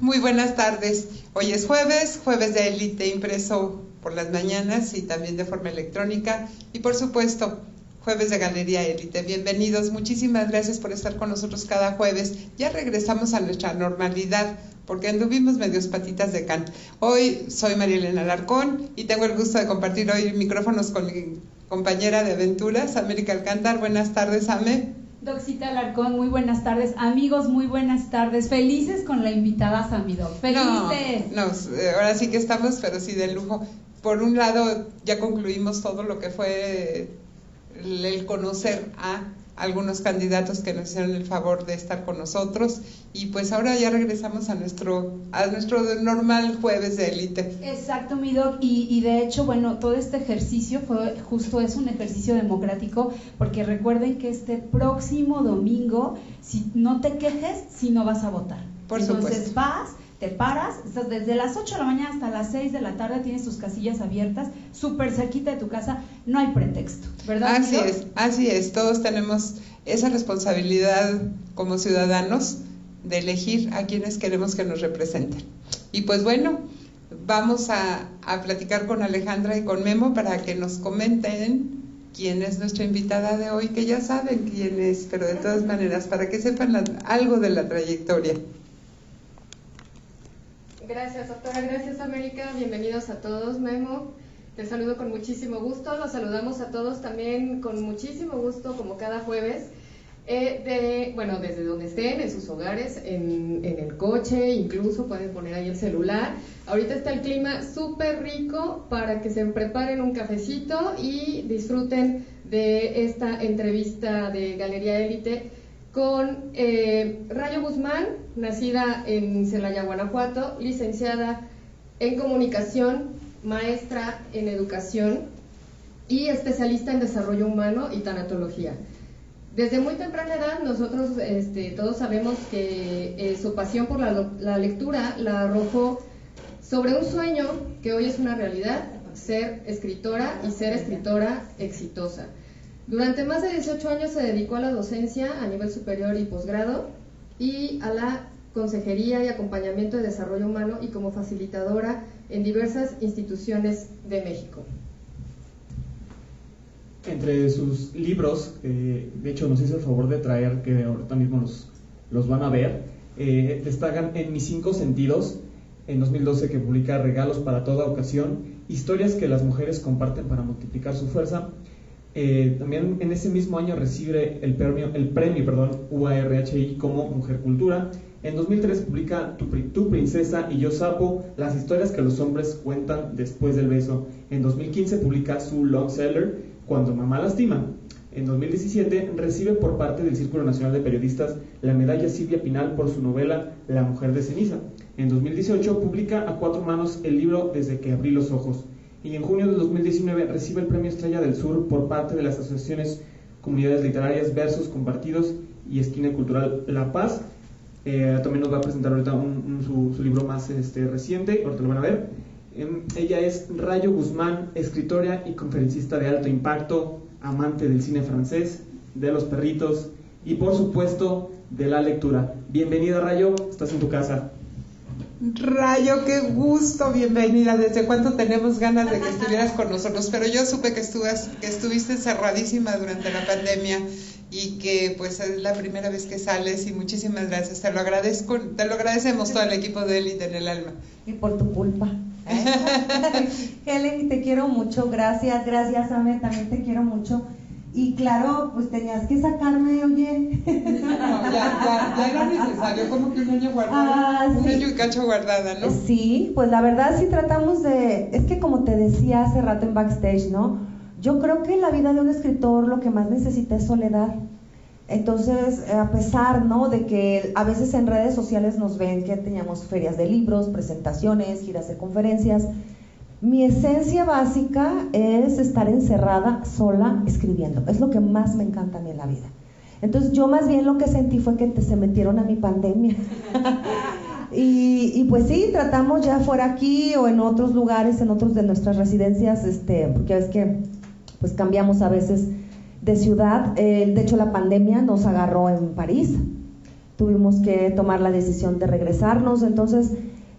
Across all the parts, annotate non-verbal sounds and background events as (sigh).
Muy buenas tardes. Hoy es jueves, jueves de élite impreso por las mañanas y también de forma electrónica. Y por supuesto, jueves de Galería Élite. Bienvenidos, muchísimas gracias por estar con nosotros cada jueves. Ya regresamos a nuestra normalidad porque anduvimos medios patitas de can. Hoy soy María Elena Alarcón y tengo el gusto de compartir hoy micrófonos con mi compañera de aventuras, América Alcántar. Buenas tardes, Ame. Doxita Alarcón, muy buenas tardes. Amigos, muy buenas tardes. Felices con la invitada Samidoc. Felices. No, eh, ahora sí que estamos, pero sí de lujo. Por un lado, ya concluimos todo lo que fue el conocer a algunos candidatos que nos hicieron el favor de estar con nosotros y pues ahora ya regresamos a nuestro a nuestro normal jueves de élite. Exacto, mi doc, y, y, de hecho, bueno, todo este ejercicio fue justo es un ejercicio democrático porque recuerden que este próximo domingo, si no te quejes, si no vas a votar. Por Entonces vas te paras, estás desde las 8 de la mañana hasta las 6 de la tarde, tienes tus casillas abiertas, súper cerquita de tu casa, no hay pretexto, ¿verdad? Así es, así es, todos tenemos esa responsabilidad como ciudadanos de elegir a quienes queremos que nos representen. Y pues bueno, vamos a, a platicar con Alejandra y con Memo para que nos comenten quién es nuestra invitada de hoy, que ya saben quién es, pero de todas maneras, para que sepan algo de la trayectoria. Gracias, doctora. Gracias, América. Bienvenidos a todos, Memo. Te saludo con muchísimo gusto. Los saludamos a todos también con muchísimo gusto, como cada jueves. Eh, de, bueno, desde donde estén, en sus hogares, en, el coche, incluso pueden poner ahí el celular. Ahorita está el clima súper rico para que se preparen un cafecito y disfruten de esta entrevista de Galería Élite con eh, Rayo Guzmán, nacida en Celaya, Guanajuato, licenciada en comunicación, maestra en educación y especialista en desarrollo humano y tanatología. Desde muy temprana edad nosotros este, todos sabemos que eh, su pasión por la, la lectura la arrojó sobre un sueño que hoy es una realidad, ser escritora y ser escritora exitosa. Durante más de 18 años se dedicó a la docencia a nivel superior y posgrado y a la consejería y acompañamiento de desarrollo humano y como facilitadora en diversas instituciones de México. Entre sus libros, eh, de hecho nos hizo el favor de traer, que ahorita mismo los, van a ver, eh, destacan En mis cinco sentidos, en 2012 que publica Regalos para toda ocasión, historias que las mujeres comparten para multiplicar su fuerza, eh, también en ese mismo año recibe el premio, el premio perdón, UARHI como Mujer Cultura. En 2003 publica tu, princesa y yo sapo, las historias que los hombres cuentan después del beso. En 2015 publica su long seller, Cuando mamá lastima. En 2017 recibe por parte del Círculo Nacional de Periodistas la medalla Silvia Pinal por su novela La mujer de ceniza. En 2018 publica a cuatro manos el libro Desde que abrí los ojos y en junio de 2019 recibe el Premio Estrella del Sur por parte de las asociaciones Comunidades Literarias Versos Compartidos y Esquina Cultural La Paz. Eh, también nos va a presentar ahorita su, libro más este, reciente, ahorita lo van a ver. Em, ella es Rayo Guzmán, escritora y conferencista de alto impacto, amante del cine francés, de los perritos y por supuesto de la lectura. Bienvenida Rayo, estás en tu casa. Rayo, qué gusto, bienvenida. ¿Desde cuánto tenemos ganas de que estuvieras con nosotros? Pero yo supe que, que estuviste cerradísima durante la pandemia y que pues es la primera vez que sales y muchísimas gracias. Te lo agradezco, te lo agradecemos todo el equipo de Élite en el alma. Y por tu culpa. (laughs) (laughs) Helen, te quiero mucho, gracias, gracias Ame, también te quiero mucho. Y claro, pues tenías que sacarme, oye. No, (laughs) ya, ya, ya era necesario, como que un año guardado. Ah, un año y cacho guardada, ¿no? Sí, pues la verdad sí tratamos de. Es que como te decía hace rato en backstage, ¿no? Yo creo que en la vida de un escritor lo que más necesita es soledad. Entonces, a pesar, ¿no? De que a veces en redes sociales nos ven que teníamos ferias de libros, presentaciones, giras de conferencias mi esencia básica es estar encerrada sola escribiendo. Es lo que más me encanta a mí en la vida. Entonces yo más bien lo que sentí fue que se metieron a mi pandemia. (laughs) y, pues sí, tratamos ya fuera aquí o en otros lugares, en otros de nuestras residencias, este, porque es que pues cambiamos a veces de ciudad. Eh, de hecho la pandemia nos agarró en París. tuvimos que tomar la decisión de regresarnos. Entonces,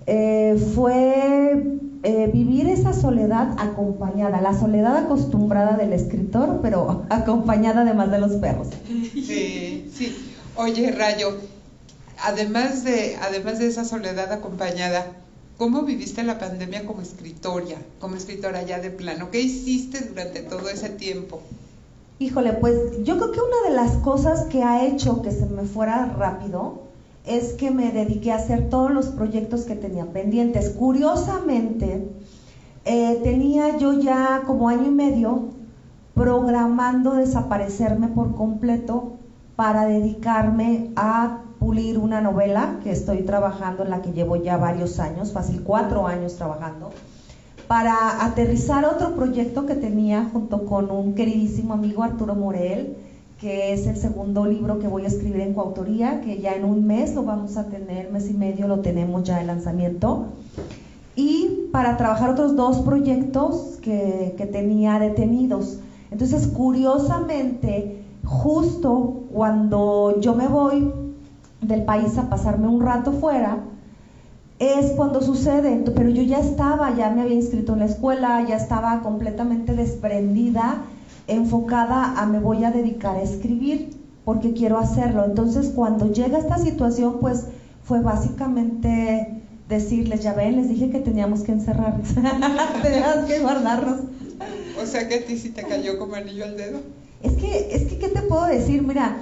eh, fue eh, vivir esa soledad acompañada, la soledad acostumbrada del escritor, pero (laughs) acompañada además de los perros. Sí, sí. Oye, Rayo, además de, además de esa soledad acompañada, ¿cómo viviste la pandemia como escritora, como escritora ya de plano? ¿Qué hiciste durante todo ese tiempo? Híjole, pues yo creo que una de las cosas que ha hecho que se me fuera rápido es que me dediqué a hacer todos los proyectos que tenía pendientes. Curiosamente, eh, tenía yo ya como año y medio programando desaparecerme por completo para dedicarme a pulir una novela que estoy trabajando, en la que llevo ya varios años, fácil cuatro años trabajando para aterrizar otro proyecto que tenía junto con un queridísimo amigo Arturo Morel, que es el segundo libro que voy a escribir en coautoría, que ya en un mes lo vamos a tener, mes y medio lo tenemos ya el lanzamiento. Y para trabajar otros dos proyectos que, que tenía detenidos. Entonces, curiosamente, justo cuando yo me voy del país a pasarme un rato fuera, es cuando sucede, pero yo ya estaba, ya me había inscrito en la escuela, ya estaba completamente desprendida, enfocada a me voy a dedicar a escribir porque quiero hacerlo. Entonces cuando llega esta situación, pues fue básicamente decirles, ya ven, les dije que teníamos que encerrarnos, (laughs) teníamos que guardarnos. O sea que a ti sí te cayó como anillo al dedo. Es que, es que, ¿qué te puedo decir? Mira,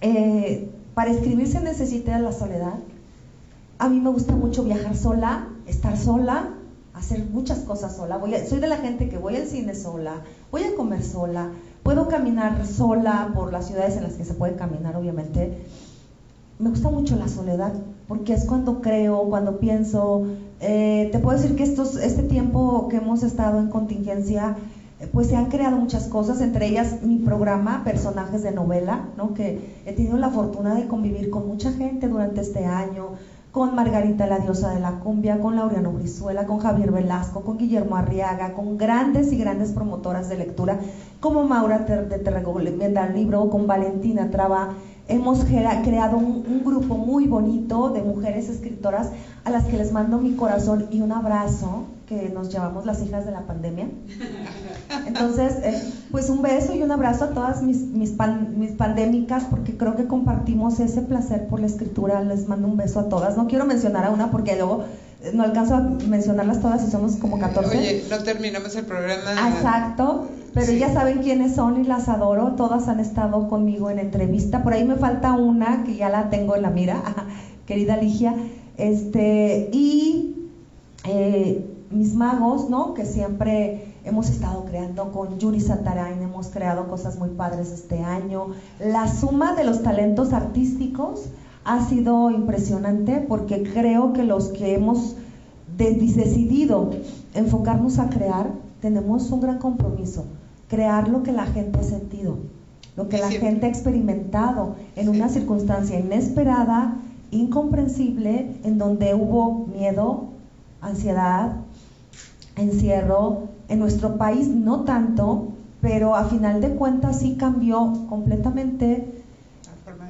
eh, para escribir se necesita la soledad, a mí me gusta mucho viajar sola, estar sola, hacer muchas cosas sola. Voy soy de la gente que voy al cine sola, voy a comer sola, puedo caminar sola por las ciudades en las que se puede caminar, obviamente. Me gusta mucho la soledad, porque es cuando creo, cuando pienso. Eh, te puedo decir que estos, este tiempo que hemos estado en contingencia, eh, pues se han creado muchas cosas, entre ellas mi programa, personajes de novela, ¿no? que he tenido la fortuna de convivir con mucha gente durante este año, con Margarita la diosa de la cumbia, con Laureano Brizuela, con Javier Velasco, con Guillermo Arriaga, con grandes y grandes promotoras de lectura, como Maura de el libro, con Valentina Traba. Hemos creado un, un, grupo muy bonito de mujeres escritoras a las que les mando mi corazón y un abrazo, que nos llamamos las hijas de la pandemia. Entonces, eh, pues un beso y un abrazo a todas mis, mis, mis, pandémicas, porque creo que compartimos ese placer por la escritura. Les mando un beso a todas. No quiero mencionar a una porque luego eh, no alcanzo a mencionarlas todas y somos como 14. Oye, no terminamos el programa. Exacto, pero sí. ya saben quiénes son y las adoro. Todas han estado conmigo en entrevista. Por ahí me falta una que ya la tengo en la mira, (laughs) querida Ligia. Este, y eh, mis magos, ¿no? Que siempre hemos estado creando con Yuri Santarain, hemos creado cosas muy padres este año. La suma de los talentos artísticos ha sido impresionante porque creo que los que hemos de decidido enfocarnos a crear, tenemos un gran compromiso, crear lo que la gente ha sentido, lo que la gente ha experimentado en una circunstancia inesperada, incomprensible, en donde hubo miedo, ansiedad, encierro. En nuestro país no tanto, pero a final de cuentas sí cambió completamente.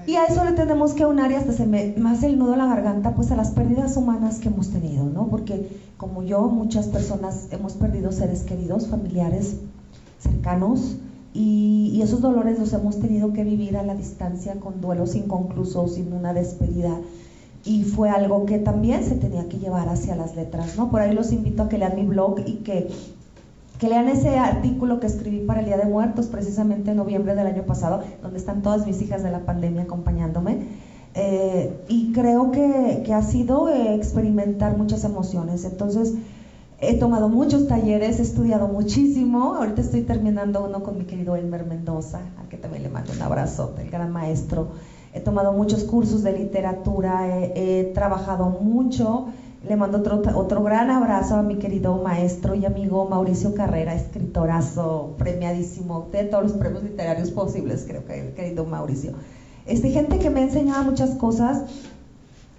Y a eso le tenemos que unar y hasta se me, hace el nudo a la garganta, pues a las pérdidas humanas que hemos tenido, ¿no? Porque como yo, muchas personas hemos perdido seres queridos, familiares cercanos, y, y esos dolores los hemos tenido que vivir a la distancia con duelos inconclusos, sin una despedida y fue algo que también se tenía que llevar hacia las letras, ¿no? Por ahí los invito a que lean mi blog y que, que lean ese artículo que escribí para el Día de Muertos, precisamente en noviembre del año pasado, donde están todas mis hijas de la pandemia acompañándome. Eh, y creo que, que ha sido experimentar muchas emociones. Entonces, he tomado muchos talleres, he estudiado muchísimo. Ahorita estoy terminando uno con mi querido Elmer Mendoza, al que también le mando un abrazo, el gran maestro he tomado muchos cursos de literatura, he, trabajado mucho. Le mando otro, otro gran abrazo a mi querido maestro y amigo Mauricio Carrera, escritorazo, premiadísimo, de todos los premios literarios posibles, creo que, querido Mauricio. Este, gente que me ha enseñado muchas cosas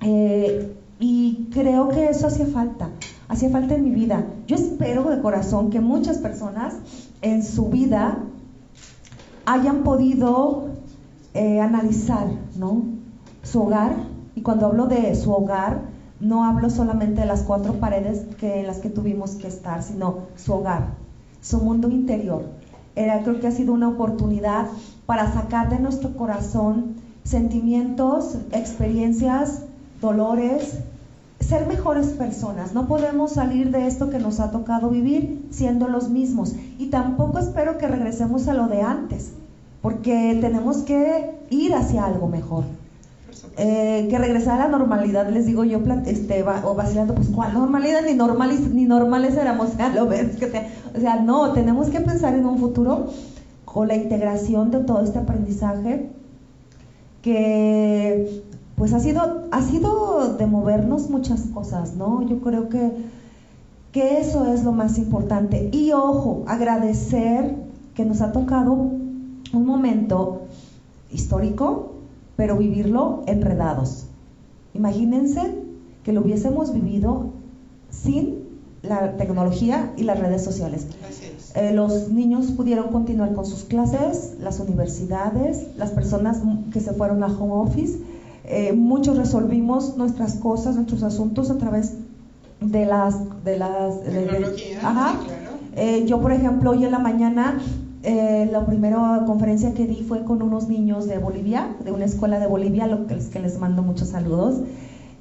eh, y creo que eso hacía falta, hacía falta en mi vida. Yo espero de corazón que muchas personas en su vida hayan podido eh, analizar, ¿no? su hogar, y cuando hablo de su hogar, no hablo solamente de las cuatro paredes que, en las que tuvimos que estar, sino su hogar, su mundo interior. Era, creo que ha sido una oportunidad para sacar de nuestro corazón sentimientos, experiencias, dolores, ser mejores personas. No podemos salir de esto que nos ha tocado vivir siendo los mismos. Y tampoco espero que regresemos a lo de antes, porque tenemos que ir hacia algo mejor. Eh, que regresar a la normalidad, les digo yo, este, o vacilando, pues cuál normalidad, ni normales, ni normales éramos, (laughs) lo ves, que o sea, no, tenemos que pensar en un futuro con la integración de todo este aprendizaje que pues ha sido, ha sido de movernos muchas cosas, ¿no? Yo creo que, que eso es lo más importante. Y ojo, agradecer que nos ha tocado un momento histórico, pero vivirlo enredados. Imagínense que lo hubiésemos vivido sin la tecnología y las redes sociales. Eh, los niños pudieron continuar con sus clases, las universidades, las personas que se fueron a home office, eh, muchos resolvimos nuestras cosas, nuestros asuntos a través de las... De las ajá. Eh, yo, por ejemplo, hoy en la mañana eh, la primera conferencia que di fue con unos niños de Bolivia, de una escuela de Bolivia, lo que, que les mando muchos saludos.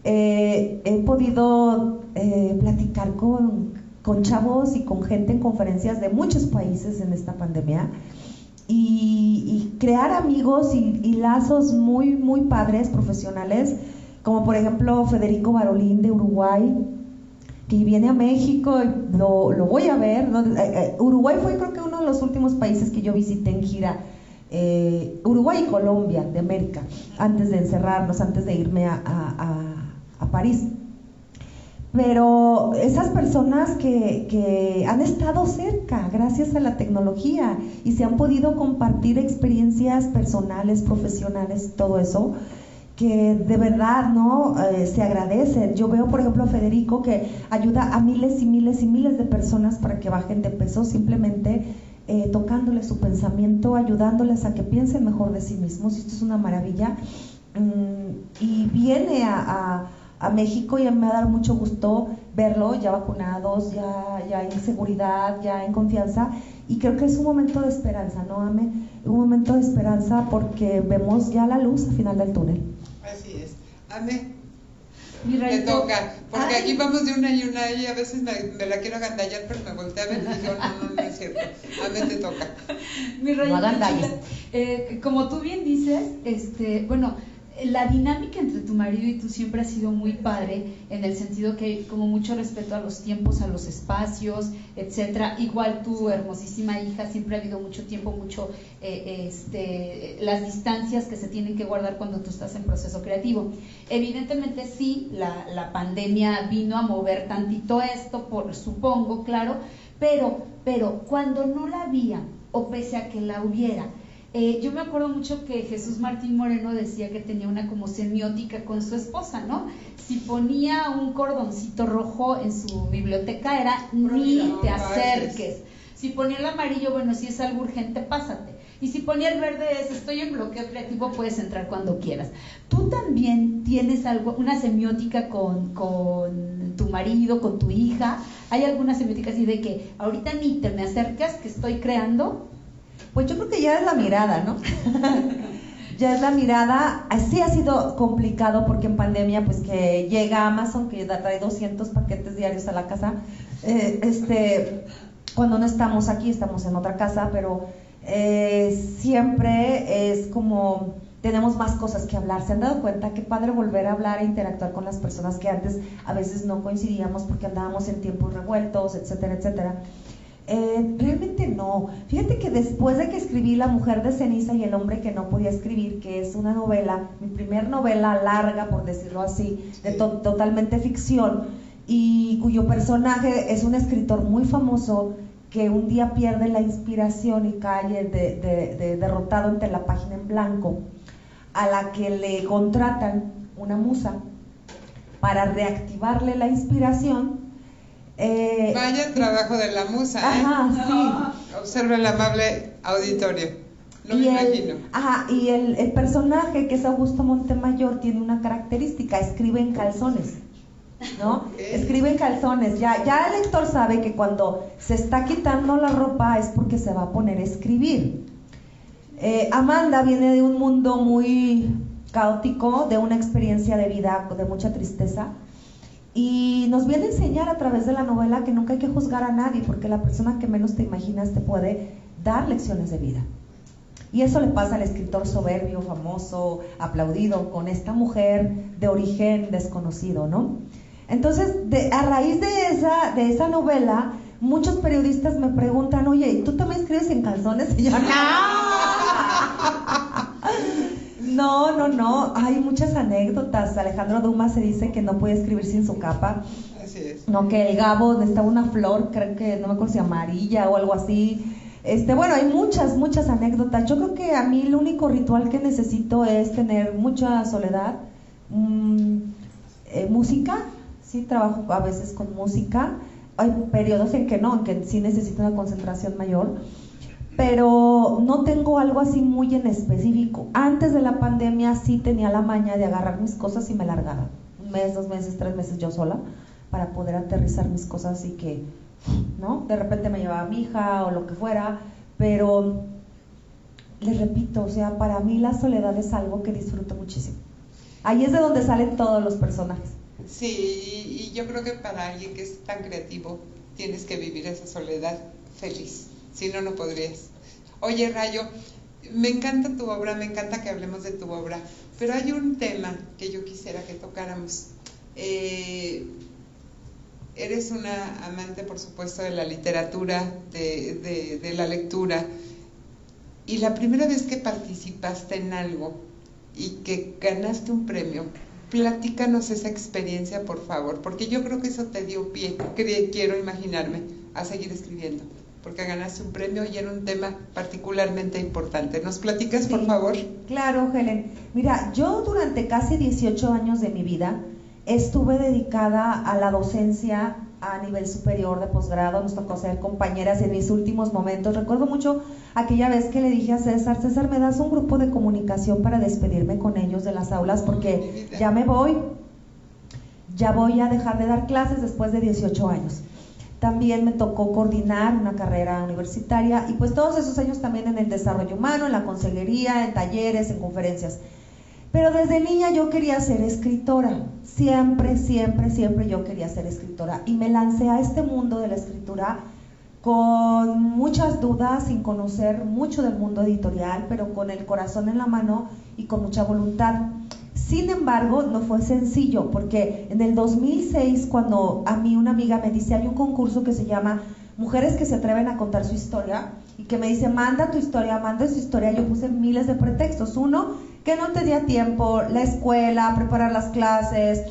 Eh, he podido eh, platicar con, con, chavos y con gente en conferencias de muchos países en esta pandemia y, crear amigos y, y, lazos muy, muy padres, profesionales, como por ejemplo Federico Barolín de Uruguay, que viene a México, lo, lo voy a ver. Eh, eh, Uruguay fue creo que uno los últimos países que yo visité en gira. Eh, Uruguay y Colombia de América, antes de encerrarnos, antes de irme a, a, París. Pero esas personas que, que, han estado cerca gracias a la tecnología y se han podido compartir experiencias personales, profesionales, todo eso, que de verdad no eh, se agradece. Yo veo, por ejemplo, a Federico que ayuda a miles y miles y miles de personas para que bajen de peso simplemente eh, tocándoles su pensamiento, ayudándoles a que piensen mejor de sí mismos. Esto es una maravilla. Mm, y viene a, a, México y me ha dado mucho gusto verlo, ya vacunados, ya, ya en seguridad, ya en confianza. Y creo que es un momento de esperanza, ¿no, Ame? Un momento de esperanza porque vemos ya la luz al final del túnel. Así es. Ame. Mi me toca, porque aquí vamos de una y una y a veces me, la quiero agandallar, pero me voltea a ver y digo, no, no, no es cierto. Ame te toca. Mi rey, eh, como tú bien dices, este, bueno, la dinámica entre tu marido y tú siempre ha sido muy padre, en el sentido que como mucho respeto a los tiempos, a los espacios, etcétera. Igual tu hermosísima hija, siempre ha habido mucho tiempo, mucho eh, este, las distancias que se tienen que guardar cuando tú estás en proceso creativo. Evidentemente sí, la, la pandemia vino a mover tantito esto, por, supongo, claro, pero, pero cuando no la había, o pese a que la hubiera, eh, yo me acuerdo mucho que Jesús Martín Moreno decía que tenía una como semiótica con su esposa, ¿no? Si ponía un cordoncito rojo en su biblioteca era ni te acerques. Si ponía el amarillo, bueno, si es algo urgente, pásate. Y si ponía el verde es estoy en bloqueo creativo, puedes entrar cuando quieras. Tú también tienes algo, una semiótica con, con tu marido, con tu hija. ¿Hay alguna semiótica así de que ahorita ni te me acercas, que estoy creando? Pues yo creo que ya es la mirada, ¿no? (laughs) ya es la mirada. Así ha sido complicado porque en pandemia, pues que llega Amazon, que trae 200 paquetes diarios a la casa. Eh, este, cuando no estamos aquí, estamos en otra casa, pero eh, siempre es como tenemos más cosas que hablar. ¿Se han dado cuenta qué padre volver a hablar e interactuar con las personas que antes a veces no coincidíamos porque andábamos en tiempos revueltos, etcétera, etcétera? Eh, realmente no. Fíjate que después de que escribí La mujer de ceniza y el hombre que no podía escribir, que es una novela, mi primer novela larga, por decirlo así, de totalmente ficción, y cuyo personaje es un escritor muy famoso que un día pierde la inspiración y cae de, derrotado ante la página en blanco, a la que le contratan una musa para reactivarle la inspiración eh, Vaya trabajo de la musa, ¿eh? Ajá, sí. (laughs) Observa el amable auditorio. y el, ajá, y el, el, personaje que es Augusto Montemayor tiene una característica, escribe en calzones. ¿No? Escribe en calzones. Ya, ya el lector sabe que cuando se está quitando la ropa es porque se va a poner a escribir. Eh, Amanda viene de un mundo muy caótico, de una experiencia de vida de mucha tristeza. Y nos viene a enseñar a través de la novela que nunca hay que juzgar a nadie, porque la persona que menos te imaginas te puede dar lecciones de vida. Y eso le pasa al escritor soberbio, famoso, aplaudido, con esta mujer de origen desconocido, ¿no? Entonces, a raíz de esa, de esa novela, muchos periodistas me preguntan, oye, ¿tú también escribes en calzones? (laughs) Y yo, no, no, no, hay muchas anécdotas. Alejandro Dumas se dice que no puede escribir sin su capa. Así es. No, que el Gabo necesitaba una flor, creo que no me acuerdo si amarilla o algo así. Este, bueno, hay muchas, muchas anécdotas. Yo creo que a mí el único ritual que necesito es tener mucha soledad, mm, eh, música, sí, trabajo a veces con música. Hay periodos en que no, en que sí necesito una concentración mayor, pero no tengo algo así muy en específico. Antes de la pandemia sí tenía la maña de agarrar mis cosas y me largaba. Un mes, dos meses, tres meses yo sola, para poder aterrizar mis cosas y que ¿no? De repente me llevaba mi hija o lo que fuera, pero les repito, o sea, para mí la soledad es algo que disfruto muchísimo. Ahí es de donde salen todos los personajes. Sí, y yo creo que para alguien que es tan creativo, tienes que vivir esa soledad feliz, si no, no podrías. Oye, Rayo, me encanta tu obra, me encanta que hablemos de tu obra, pero hay un tema que yo quisiera que tocáramos. Eh, eres una amante, por supuesto, de la literatura, de, la lectura, y la primera vez que participaste en algo y que ganaste un premio, platícanos esa experiencia, por favor, porque yo creo que eso te dio pie, quiero imaginarme, a seguir escribiendo, porque ganaste un premio y era un tema particularmente importante. ¿Nos platicas, por favor? Claro, Helen. Mira, yo durante casi 18 años de mi vida, estuve dedicada a la docencia a nivel superior de posgrado, nos tocó ser compañeras en mis últimos momentos. Recuerdo mucho aquella vez que le dije a César, César, ¿me das un grupo de comunicación para despedirme con ellos de las aulas? Porque ya me voy, ya voy a dejar de dar clases después de 18 años. También me tocó coordinar una carrera universitaria y pues todos esos años también en el desarrollo humano, en la consejería, en talleres, en conferencias. Pero desde niña yo quería ser escritora, siempre, siempre, siempre yo quería ser escritora. Y me lancé a este mundo de la escritura con muchas dudas, sin conocer mucho del mundo editorial, pero con el corazón en la mano y con mucha voluntad. Sin embargo, no fue sencillo, porque en el 2006, cuando a mí una amiga me dice, hay un concurso que se llama Mujeres que se atreven a contar su historia, y que me dice, manda tu historia, manda tu historia, yo puse miles de pretextos. Uno, que no tenía tiempo, la escuela, preparar las clases,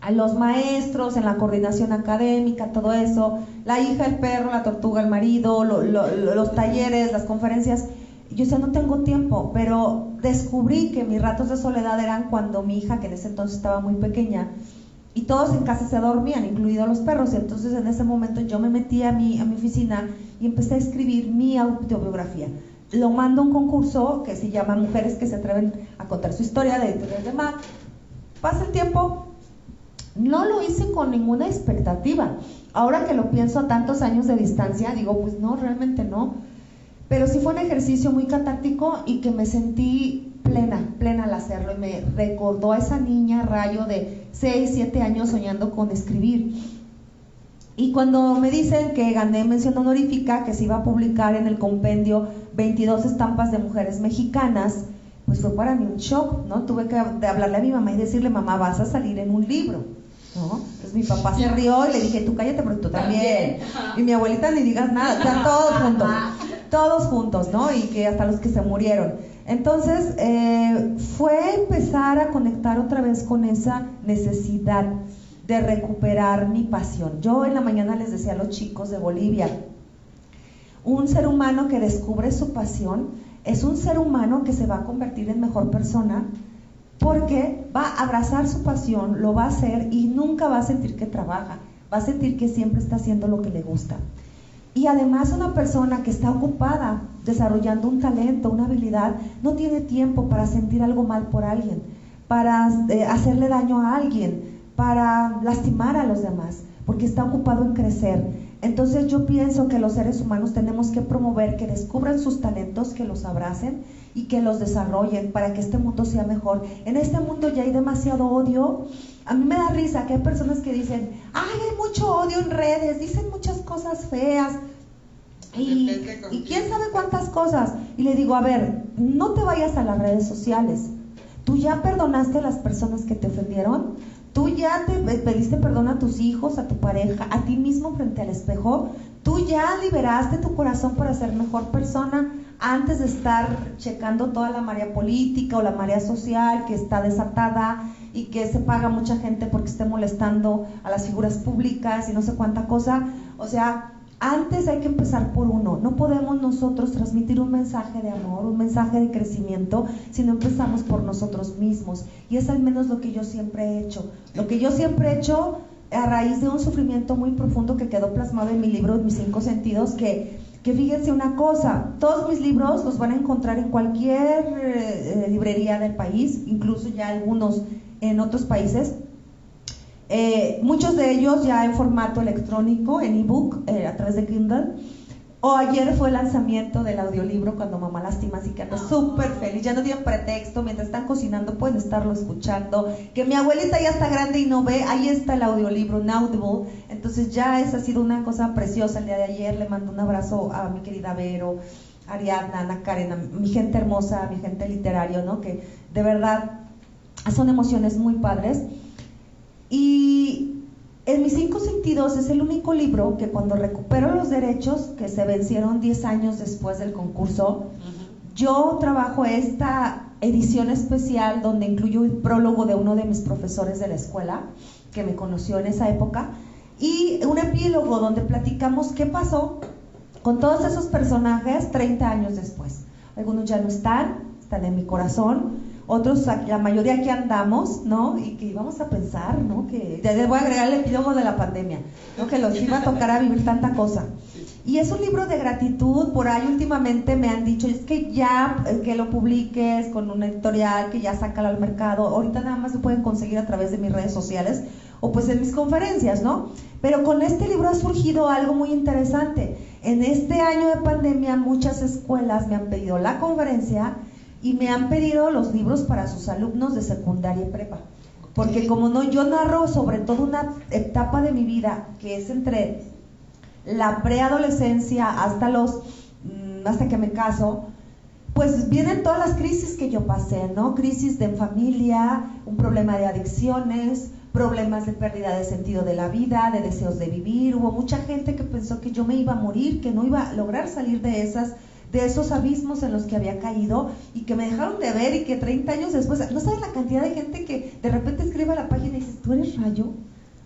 a los maestros en la coordinación académica, todo eso, la hija, el perro, la tortuga, el marido, los talleres, las conferencias. Yo decía, no tengo tiempo, pero descubrí que mis ratos de soledad eran cuando mi hija, que en ese entonces estaba muy pequeña, y todos en casa se dormían, incluidos los perros. Y entonces en ese momento yo me metí a mi, a mi oficina y empecé a escribir mi autobiografía lo mando a un concurso que se llama Mujeres que se atreven a contar su historia de Editorial de Mac. Pasa el tiempo, no lo hice con ninguna expectativa. Ahora que lo pienso a tantos años de distancia, digo, pues no, realmente no. Pero sí fue un ejercicio muy catártico y que me sentí plena, plena al hacerlo y me recordó a esa niña rayo de 6, 7 años soñando con escribir. Y cuando me dicen que gané mención honorífica, que se iba a publicar en el compendio 22 estampas de mujeres mexicanas, pues fue para mí un shock, ¿no? Tuve que hablarle a mi mamá y decirle, mamá, vas a salir en un libro, ¿no? Entonces mi papá se rió y le dije, tú cállate, pero tú también. Y mi abuelita ni digas nada, o sea, todos juntos, todos juntos, ¿no? Y que hasta los que se murieron. Entonces, eh, fue empezar a conectar otra vez con esa necesidad de recuperar mi pasión. Yo en la mañana les decía a los chicos de Bolivia, un ser humano que descubre su pasión es un ser humano que se va a convertir en mejor persona porque va a abrazar su pasión, lo va a hacer y nunca va a sentir que trabaja, va a sentir que siempre está haciendo lo que le gusta. Y además una persona que está ocupada desarrollando un talento, una habilidad, no tiene tiempo para sentir algo mal por alguien, para eh, hacerle daño a alguien, para lastimar a los demás, porque está ocupado en crecer. Entonces yo pienso que los seres humanos tenemos que promover que descubran sus talentos, que los abracen y que los desarrollen para que este mundo sea mejor. En este mundo ya hay demasiado odio. A mí me da risa que hay personas que dicen, ay, hay mucho odio en redes, dicen muchas cosas feas. Y, y quién sabe cuántas cosas. Y le digo, a ver, no te vayas a las redes sociales. ¿Tú ya perdonaste a las personas que te ofendieron? Tú ya te pediste perdón a tus hijos, a tu pareja, a ti mismo frente al espejo. Tú ya liberaste tu corazón para ser mejor persona antes de estar checando toda la marea política o la marea social que está desatada y que se paga mucha gente porque esté molestando a las figuras públicas y no sé cuánta cosa. O sea, antes hay que empezar por uno. No podemos nosotros transmitir un mensaje de amor, un mensaje de crecimiento, si no empezamos por nosotros mismos. Y es al menos lo que yo siempre he hecho. Lo que yo siempre he hecho a raíz de un sufrimiento muy profundo que quedó plasmado en mi libro, mis cinco sentidos, que, que fíjense una cosa, todos mis libros los van a encontrar en cualquier eh, librería del país, incluso ya algunos en otros países. Eh, muchos de ellos ya en formato electrónico, en ebook, eh, a través de Kindle. O ayer fue el lanzamiento del audiolibro cuando mamá lastima, así que ando súper feliz. Ya no tienen pretexto, mientras están cocinando pueden estarlo escuchando. Que mi abuelita ya está grande y no ve, ahí está el audiolibro, un Audible. Entonces ya esa ha sido una cosa preciosa el día de ayer. Le mando un abrazo a mi querida Vero, Ariadna, Ana Karen, a mi gente hermosa, a mi gente literario, ¿no? Que de verdad son emociones muy padres. Y en mis cinco sentidos es el único libro que cuando recupero los derechos que se vencieron 10 años después del concurso, yo trabajo esta edición especial donde incluyo un prólogo de uno de mis profesores de la escuela que me conoció en esa época y un epílogo donde platicamos qué pasó con todos esos personajes 30 años después. Algunos ya no están, están en mi corazón, otros, la mayoría aquí andamos, ¿no? Y que íbamos a pensar, ¿no? Que ya les voy a agregar el epílogo de la pandemia, ¿no? Que los iba a tocar a vivir tanta cosa. Y es un libro de gratitud, por ahí últimamente me han dicho, es que ya eh, que lo publiques con una editorial, que ya sácalo al mercado, ahorita nada más se pueden conseguir a través de mis redes sociales o pues en mis conferencias, ¿no? Pero con este libro ha surgido algo muy interesante. En este año de pandemia muchas escuelas me han pedido la conferencia y me han pedido los libros para sus alumnos de secundaria y prepa. Porque como no, yo narro sobre todo una etapa de mi vida que es entre la preadolescencia hasta los mm, hasta que me caso, pues vienen todas las crisis que yo pasé, ¿no? Crisis de familia, un problema de adicciones, problemas de pérdida de sentido de la vida, de deseos de vivir. Hubo mucha gente que pensó que yo me iba a morir, que no iba a lograr salir de esas de esos abismos en los que había caído y que me dejaron de ver y que 30 años después, no sabes la cantidad de gente que de repente escribe a la página y dices, tú eres rayo,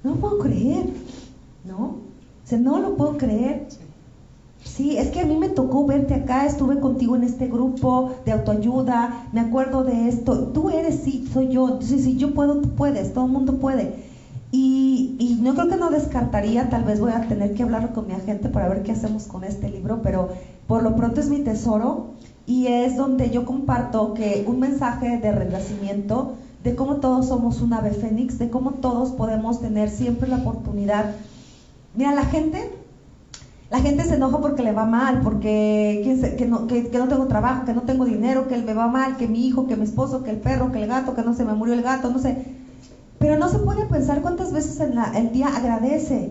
no puedo creer, ¿no? O no lo puedo creer. Sí, es que a mí me tocó verte acá, estuve contigo en este grupo de autoayuda, me acuerdo de esto, tú eres, sí, soy yo, entonces si yo puedo, tú puedes, todo el mundo puede. Y, y, no creo que no descartaría, tal vez voy a tener que hablar con mi agente para ver qué hacemos con este libro, pero por lo pronto es mi tesoro y es donde yo comparto que un mensaje de renacimiento, de cómo todos somos un ave fénix, de cómo todos podemos tener siempre la oportunidad. Mira, la gente, la gente se enoja porque le va mal, porque que, no, que, no tengo trabajo, que no tengo dinero, que me va mal, que mi hijo, que mi esposo, que el perro, que el gato, que no se me murió el gato, no sé. Pero no se puede pensar cuántas veces en el día agradece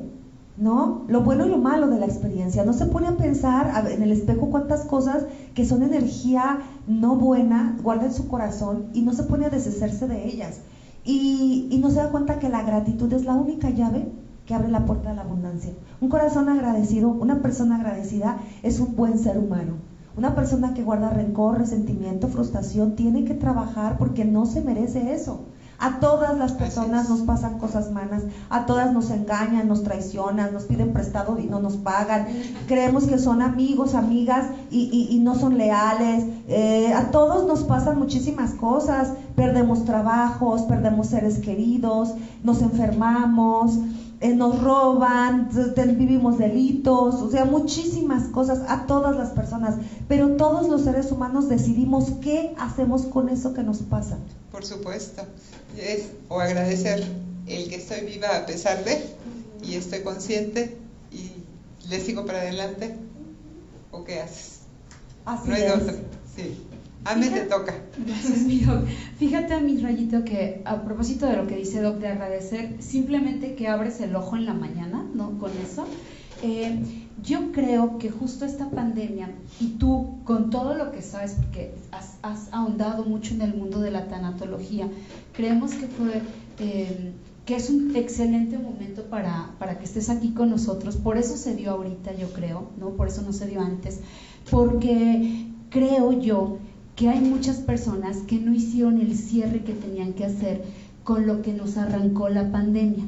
¿no? Lo bueno y lo malo de la experiencia. No se pone a pensar en el espejo cuántas cosas que son energía no buena guarda en su corazón y no se pone a deshacerse de ellas. Y, y no se da cuenta que la gratitud es la única llave que abre la puerta de la abundancia. Un corazón agradecido, una persona agradecida es un buen ser humano. Una persona que guarda rencor, resentimiento, frustración, tiene que trabajar porque no se merece eso. A todas las personas nos pasan cosas malas, a todas nos engañan, nos traicionan, nos piden prestado y no nos pagan. Creemos que son amigos, amigas y, no son leales. Eh, a todos nos pasan muchísimas cosas. Perdemos trabajos, perdemos seres queridos, nos enfermamos. Eh, nos roban, vivimos delitos, o sea, muchísimas cosas a todas las personas, pero todos los seres humanos decidimos qué hacemos con eso que nos pasa. Por supuesto, es, o agradecer el que estoy viva a pesar de, y estoy consciente, y le sigo para adelante, o qué haces. Así no hay es. otra, sí. A mí te toca. Gracias, mi doc. Fíjate mi rayito que a propósito de lo que dice doc de agradecer, simplemente que abres el ojo en la mañana, ¿no? Con eso. Eh, yo creo que justo esta pandemia, y tú con todo lo que sabes, porque has, has ahondado mucho en el mundo de la tanatología, creemos que fue... Eh, que es un excelente momento para, para que estés aquí con nosotros. Por eso se dio ahorita, yo creo, ¿no? Por eso no se dio antes. Porque creo yo que hay muchas personas que no hicieron el cierre que tenían que hacer con lo que nos arrancó la pandemia,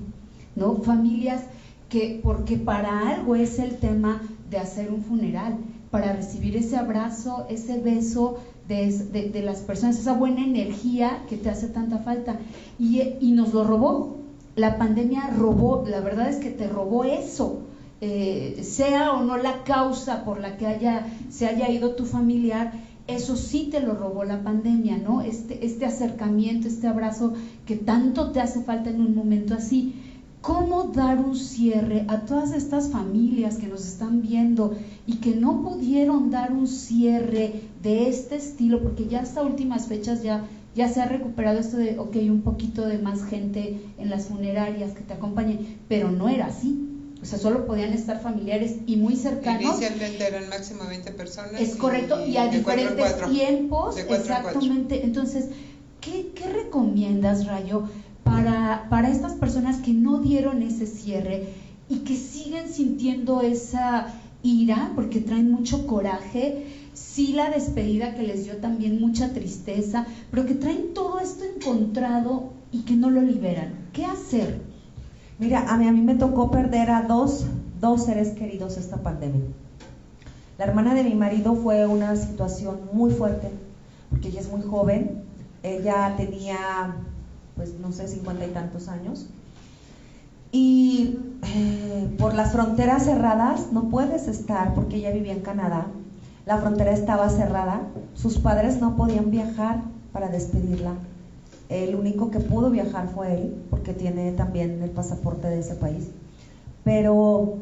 ¿no? Familias que, porque para algo es el tema de hacer un funeral, para recibir ese abrazo, ese beso de, de, las personas, esa buena energía que te hace tanta falta. Y, y nos lo robó, la pandemia robó, la verdad es que te robó eso. Eh, sea o no la causa por la que haya, se haya ido tu familiar, eso sí te lo robó la pandemia, ¿no? Este, este acercamiento, este abrazo que tanto te hace falta en un momento así. ¿Cómo dar un cierre a todas estas familias que nos están viendo y que no pudieron dar un cierre de este estilo? Porque ya hasta últimas fechas ya, ya se ha recuperado esto de, ok, un poquito de más gente en las funerarias que te acompañen, pero no era así. O sea, solo podían estar familiares y muy cercanos. Inicialmente eran máximo 20 personas. Es correcto, y, a diferentes tiempos. Exactamente. Entonces, ¿qué, ¿qué, recomiendas, Rayo, para, para estas personas que no dieron ese cierre y que siguen sintiendo esa ira porque traen mucho coraje? Sí, la despedida que les dio también mucha tristeza, pero que traen todo esto encontrado y que no lo liberan. ¿Qué hacer? Mira, a mí, a mí me tocó perder a dos, dos seres queridos esta pandemia. La hermana de mi marido fue una situación muy fuerte, porque ella es muy joven, ella tenía, pues no sé, cincuenta y tantos años, y eh, por las fronteras cerradas no puedes estar, porque ella vivía en Canadá, la frontera estaba cerrada, sus padres no podían viajar para despedirla, el único que pudo viajar fue él, porque tiene también el pasaporte de ese país. Pero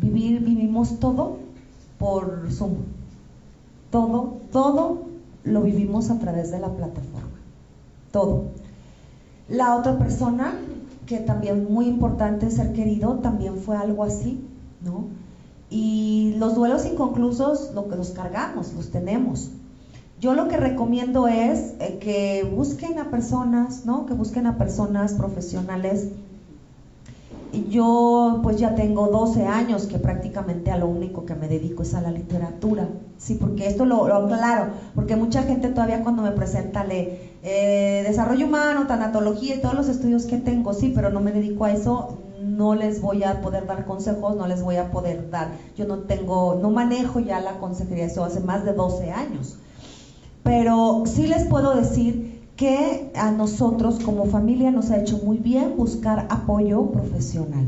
vivir, vivimos todo por Zoom. Todo, todo lo vivimos a través de la plataforma. Todo. La otra persona, que también muy importante ser querido, también fue algo así, ¿no? Y los duelos inconclusos, lo que los cargamos, los tenemos. Yo lo que recomiendo es eh, que busquen a personas, ¿no? Que busquen a personas profesionales. Yo pues ya tengo 12 años que prácticamente a lo único que me dedico es a la literatura. Sí, porque esto lo, lo aclaro, porque mucha gente todavía cuando me presenta lee eh, desarrollo humano, tanatología y todos los estudios que tengo, sí, pero no me dedico a eso, no les voy a poder dar consejos, no les voy a poder dar, yo no tengo, no manejo ya la consejería, eso hace más de 12 años pero sí les puedo decir que a nosotros como familia nos ha hecho muy bien buscar apoyo profesional.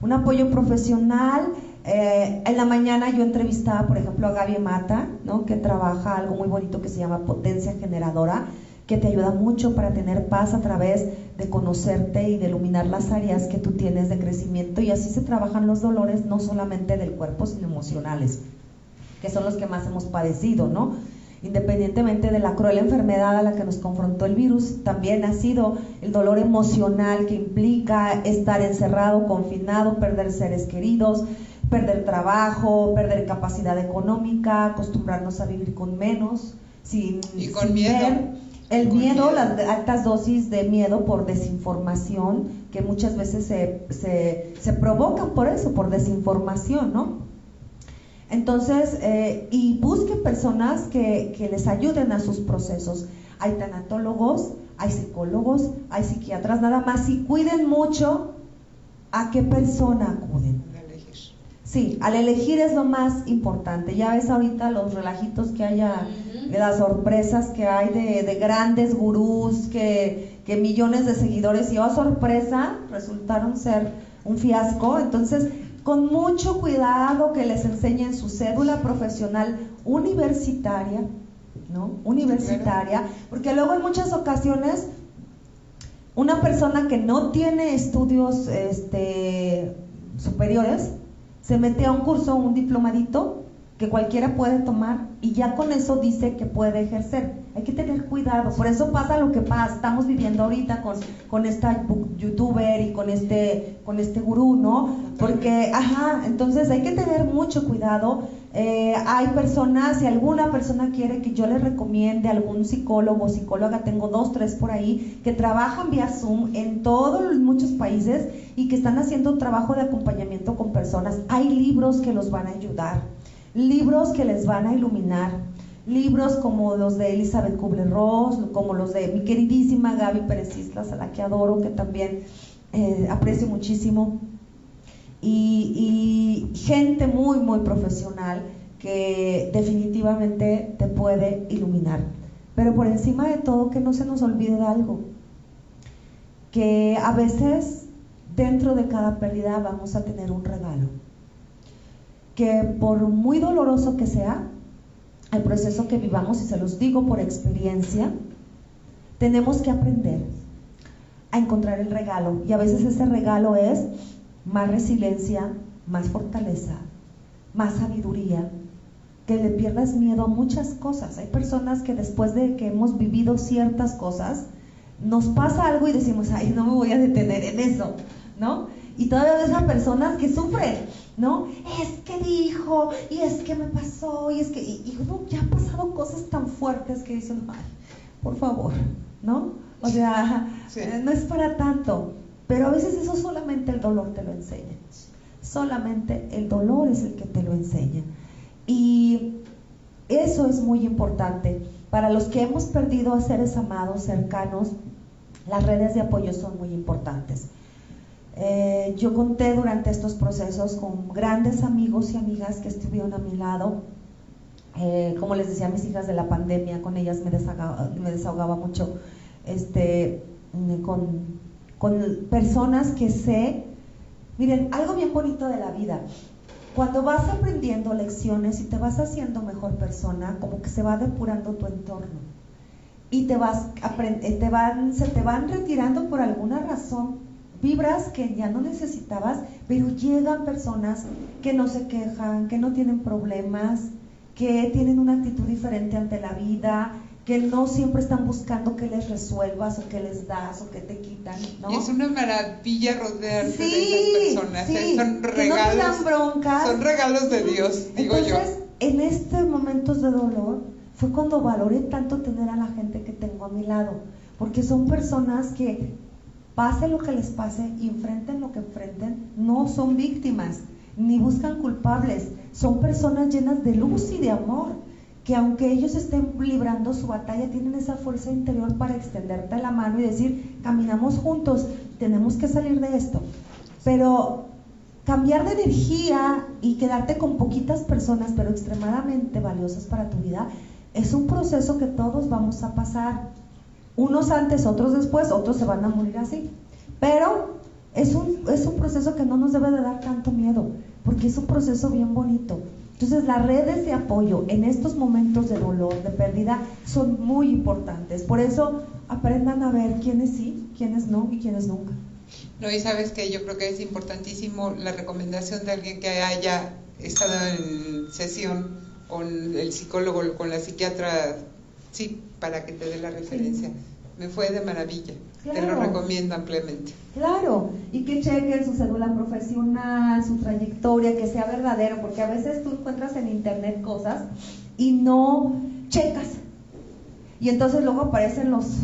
Un apoyo profesional, eh, en la mañana yo entrevistaba, por ejemplo, a Gaby Mata, ¿no? que trabaja algo muy bonito que se llama potencia generadora, que te ayuda mucho para tener paz a través de conocerte y de iluminar las áreas que tú tienes de crecimiento y así se trabajan los dolores no solamente del cuerpo, sino emocionales, que son los que más hemos padecido, ¿no? Independientemente de la cruel enfermedad a la que nos confrontó el virus, también ha sido el dolor emocional que implica estar encerrado, confinado, perder seres queridos, perder trabajo, perder capacidad económica, acostumbrarnos a vivir con menos, sin, y con miedo. Ver. El miedo, las altas dosis de miedo por desinformación, que muchas veces se, se, se provocan por eso, por desinformación, ¿no? Entonces, eh, y busquen personas que, que, les ayuden a sus procesos. Hay tanatólogos, hay psicólogos, hay psiquiatras, nada más. Y cuiden mucho a qué persona acuden. Sí, al elegir es lo más importante. Ya ves ahorita los relajitos que haya, uh -huh. las sorpresas que hay de, de grandes gurús que, que millones de seguidores y oh, sorpresa resultaron ser un fiasco. Entonces, con mucho cuidado que les enseñen su cédula profesional universitaria, ¿no? Universitaria, porque luego en muchas ocasiones una persona que no tiene estudios este, superiores se mete a un curso, un diplomadito que cualquiera puede tomar y ya con eso dice que puede ejercer. Hay que tener cuidado, por eso pasa lo que pasa, estamos viviendo ahorita con, con esta youtuber y con este, con este gurú, ¿no? Porque, ajá, entonces hay que tener mucho cuidado. Eh, hay personas, si alguna persona quiere que yo le recomiende algún psicólogo o psicóloga, tengo dos, tres por ahí, que trabajan vía Zoom en todos muchos países y que están haciendo trabajo de acompañamiento con personas. Hay libros que los van a ayudar libros que les van a iluminar, libros como los de Elizabeth Kubler-Ross, como los de mi queridísima Gaby Pérez Islas, a la que adoro, que también eh, aprecio muchísimo, y, gente muy, muy profesional que definitivamente te puede iluminar. Pero por encima de todo, que no se nos olvide de algo, que a veces dentro de cada pérdida vamos a tener un regalo que por muy doloroso que sea el proceso que vivamos, y se los digo por experiencia, tenemos que aprender a encontrar el regalo. Y a veces ese regalo es más resiliencia, más fortaleza, más sabiduría, que le pierdas miedo a muchas cosas. Hay personas que después de que hemos vivido ciertas cosas, nos pasa algo y decimos, ay, no me voy a detener en eso, ¿no? Y todavía ves a personas que sufren, ¿no? Es que dijo, y es que me pasó, y es que, y, uno ya ha pasado cosas tan fuertes que dicen, ay, por favor, ¿no? O sea, eh, no es para tanto. Pero a veces eso solamente el dolor te lo enseña. Solamente el dolor es el que te lo enseña. Y eso es muy importante. Para los que hemos perdido a seres amados, cercanos, las redes de apoyo son muy importantes. Eh, yo conté durante estos procesos con grandes amigos y amigas que estuvieron a mi lado. Eh, como les decía a mis hijas de la pandemia, con ellas me desahogaba, me desahogaba mucho. Este, con, con personas que sé. Miren, algo bien bonito de la vida. Cuando vas aprendiendo lecciones y te vas haciendo mejor persona, como que se va depurando tu entorno. Y te vas, te van, se te van retirando por alguna razón vibras que ya no necesitabas, pero llegan personas que no se quejan, que no tienen problemas, que tienen una actitud diferente ante la vida, que no siempre están buscando que les resuelvas o que les das o que te quitan, ¿no? Es una maravilla rodearse de esas personas, ¿eh? son regalos. Son regalos de Dios, digo Entonces, En estos momentos de dolor fue cuando valoré tanto tener a la gente que tengo a mi lado, porque son personas que pase lo que les pase y enfrenten lo que enfrenten, no son víctimas ni buscan culpables, son personas llenas de luz y de amor, que aunque ellos estén librando su batalla, tienen esa fuerza interior para extenderte la mano y decir, caminamos juntos, tenemos que salir de esto. Pero cambiar de energía y quedarte con poquitas personas, pero extremadamente valiosas para tu vida, es un proceso que todos vamos a pasar unos antes, otros después, otros se van a morir así. Pero es un, es un proceso que no nos debe de dar tanto miedo, porque es un proceso bien bonito. Entonces las redes de apoyo en estos momentos de dolor, de pérdida, son muy importantes. Por eso aprendan a ver quiénes sí, quiénes no y quiénes nunca. No, y sabes que yo creo que es importantísimo la recomendación de alguien que haya estado en sesión con el psicólogo, con la psiquiatra Sí, para que te dé la referencia. Me fue de maravilla. Te lo recomiendo ampliamente. Claro, y que chequen su cédula profesional, su trayectoria, que sea verdadero, porque a veces tú encuentras en internet cosas y no checas. Y entonces luego aparecen los,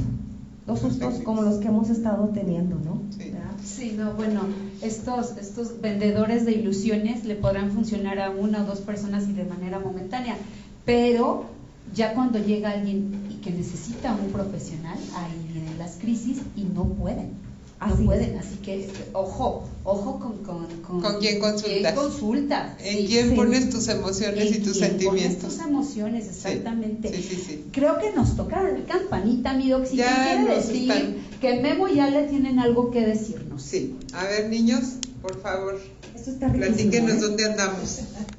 los sustos como los que hemos estado teniendo, ¿no? Sí. sí, no, bueno, estos, estos vendedores de ilusiones le podrán funcionar a una o dos personas y de manera momentánea, pero ya cuando llega alguien y que necesita un profesional, ahí vienen las crisis y no pueden. no pueden, así que ojo, ojo con con, con, ¿Con quién consultas. ¿Quién consultas? En quién pones tus emociones y tus sentimientos. Pones tus emociones, exactamente. Sí, sí, sí, Creo que nos toca campanita, mi doxi. quiere decir que Memo y Ale tienen algo que decirnos. Sí. A ver, niños, por favor. Esto está Platíquenos ¿eh? dónde andamos. (laughs)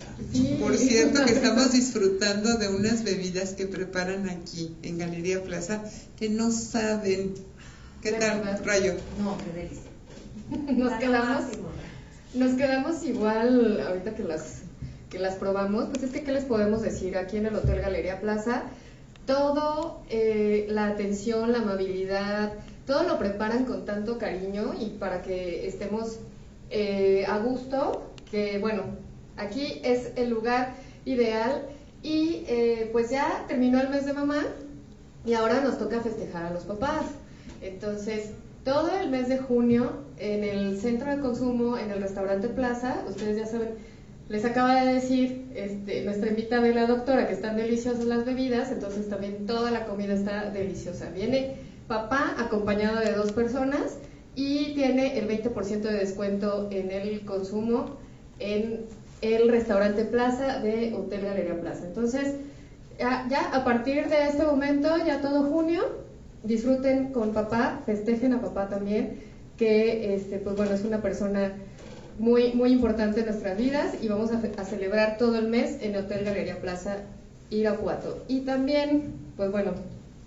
Por cierto, que estamos disfrutando de unas bebidas que preparan aquí en Galería Plaza que no saben. ¿Qué tal, Rayo? No, qué delicia. (laughs) nos quedamos, nos quedamos igual ahorita que las que las probamos, pues es que qué les podemos decir aquí en el Hotel Galería Plaza, todo eh, la atención, la amabilidad, todo lo preparan con tanto cariño y para que estemos eh, a gusto, que bueno, aquí es el lugar ideal y eh, pues ya terminó el mes de mamá y ahora nos toca festejar a los papás. Entonces, todo el mes de junio en el centro de consumo, en el restaurante Plaza, ustedes ya saben, les acaba de decir este, nuestra invitada y la doctora que están deliciosas las bebidas, entonces también toda la comida está deliciosa. Viene papá acompañado de dos personas y tiene el 20% de descuento en el consumo en el restaurante Plaza de Hotel Galería Plaza. Entonces, ya, a partir de este momento, ya todo junio, disfruten con papá, festejen a papá también, que este, pues bueno, es una persona muy, muy importante en nuestras vidas y vamos a, celebrar todo el mes en el Hotel Galería Plaza Irapuato. Y también, pues bueno,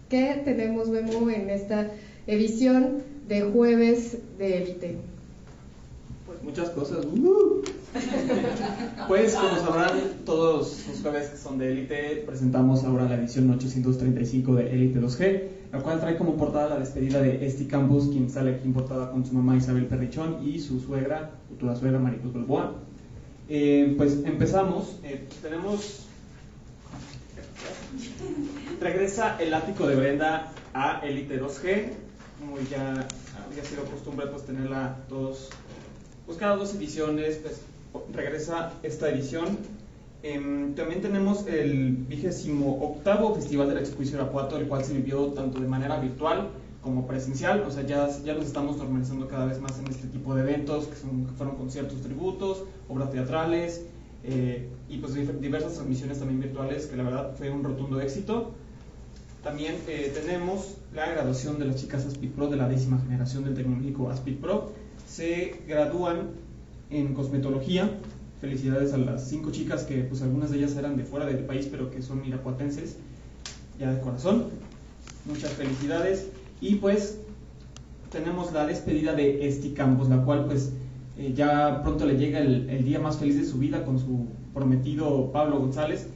¿qué tenemos, Memo, en esta edición de jueves de élite? Muchas cosas. Uh. pues como sabrán, todos los jueves que son de élite, presentamos ahora la edición 835 de Élite 2G la cual trae como portada la despedida de Esti Campos, quien sale aquí importada con su mamá Isabel Perrichón y su suegra, futura suegra Maricruz Balboa. Eh, pues empezamos, eh, tenemos... Regresa el ático de Brenda a Elite 2G, como ya había sido costumbre pues tenerla todos, pues cada dos ediciones, pues regresa esta edición Em, también tenemos el vigésimo octavo Festival de la Exposición Apuato, el cual se vivió tanto de manera virtual como presencial, o sea, ya, ya nos estamos normalizando cada vez más en este tipo de eventos, que, son, fueron conciertos tributos, obras teatrales eh, y pues diversas transmisiones también virtuales, que la verdad fue un rotundo éxito. También eh, tenemos la graduación de las chicas Aspid Pro de la décima generación del Tecnológico Aspid Pro. Se gradúan en cosmetología, Felicidades a las cinco chicas que pues algunas de ellas eran de fuera del país pero que son irapuatenses, ya de corazón. Muchas felicidades. Y pues tenemos la despedida de Esti Campos, la cual pues eh, ya pronto le llega el, día más feliz de su vida con su prometido Pablo González.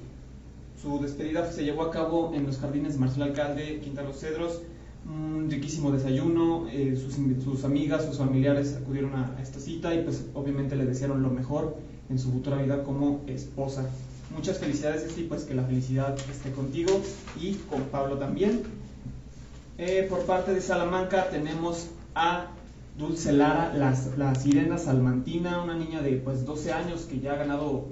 Su despedida se llevó a cabo en los jardines de Marcelo Alcalde, Quinta Los Cedros. Un riquísimo desayuno, eh, sus, sus, amigas, sus familiares acudieron a, esta cita y pues obviamente le desearon lo mejor en su futura vida como esposa. Muchas felicidades, y pues que la felicidad esté contigo y con Pablo también. Eh, por parte de Salamanca tenemos a Dulce Lara, la, sirena salmantina, una niña de pues 12 años que ya ha ganado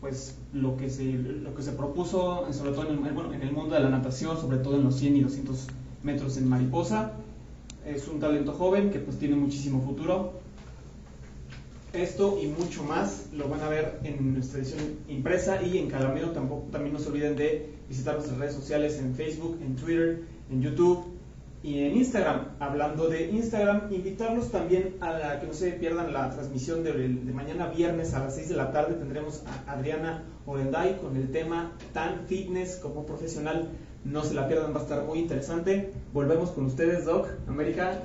pues lo que se, lo que se propuso, sobre todo en el, bueno, en el mundo de la natación, sobre todo en los 100 y 200 metros en mariposa. Es un talento joven que pues tiene muchísimo futuro esto y mucho más lo van a ver en nuestra edición impresa y en Calamero. Tampoco, también no se olviden de visitar nuestras redes sociales en Facebook, en Twitter, en YouTube y en Instagram. Hablando de Instagram, invitarlos también a que no se pierdan la transmisión de, de, mañana viernes a las 6 de la tarde. Tendremos a Adriana Orenday con el tema tan fitness como profesional. No se la pierdan, va a estar muy interesante. Volvemos con ustedes, Doc, América,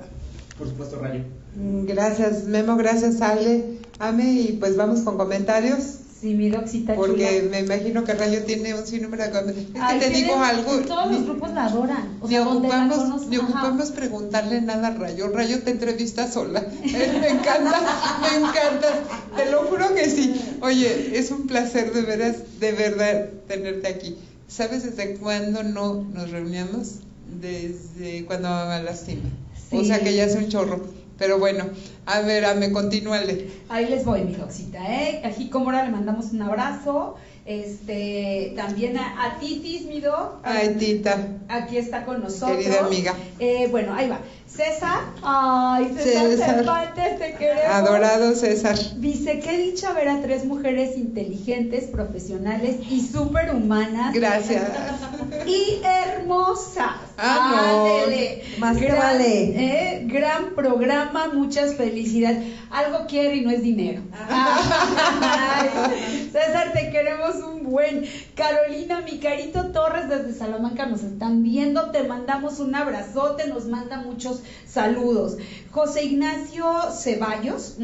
por supuesto, Rayo. Gracias, Memo, gracias, Ale. Ame, y pues vamos con comentarios. Sí, mi doxita Porque me imagino que Rayo tiene un sinnúmero de comentarios. Es que te digo algo. Todos los grupos la adoran. O ni, ocupamos, ni ocupamos preguntarle nada a Rayo. Rayo te entrevista sola. (laughs) me encanta, me encanta. Te lo juro que sí. Oye, es un placer de veras, de verdad, tenerte aquí. ¿Sabes desde cuándo no nos reuníamos? Desde cuando mamá lastima. O sea que ya es un chorro. Pero bueno, a ver, a me continúale. Ahí les voy, mi doxita, ¿eh? A ahora le mandamos un abrazo. Este, también a, a Titis, mi doc. Ay, Tita. Aquí está con nosotros. Querida amiga. Eh, bueno, ahí va. César, ay, César, César. Cervantes, te queremos. Adorado César. Dice, qué dicha ver a tres mujeres inteligentes, profesionales y superhumanas. Gracias. (laughs) Y hermosas. Ah, no. Más gran, vale. eh, gran programa, muchas felicidades. Algo quiere y no es dinero. (laughs) Ay, César, te queremos un buen. Carolina, mi carito Torres desde Salamanca nos están viendo. Te mandamos un abrazote, nos manda muchos saludos. José Ignacio Ceballos.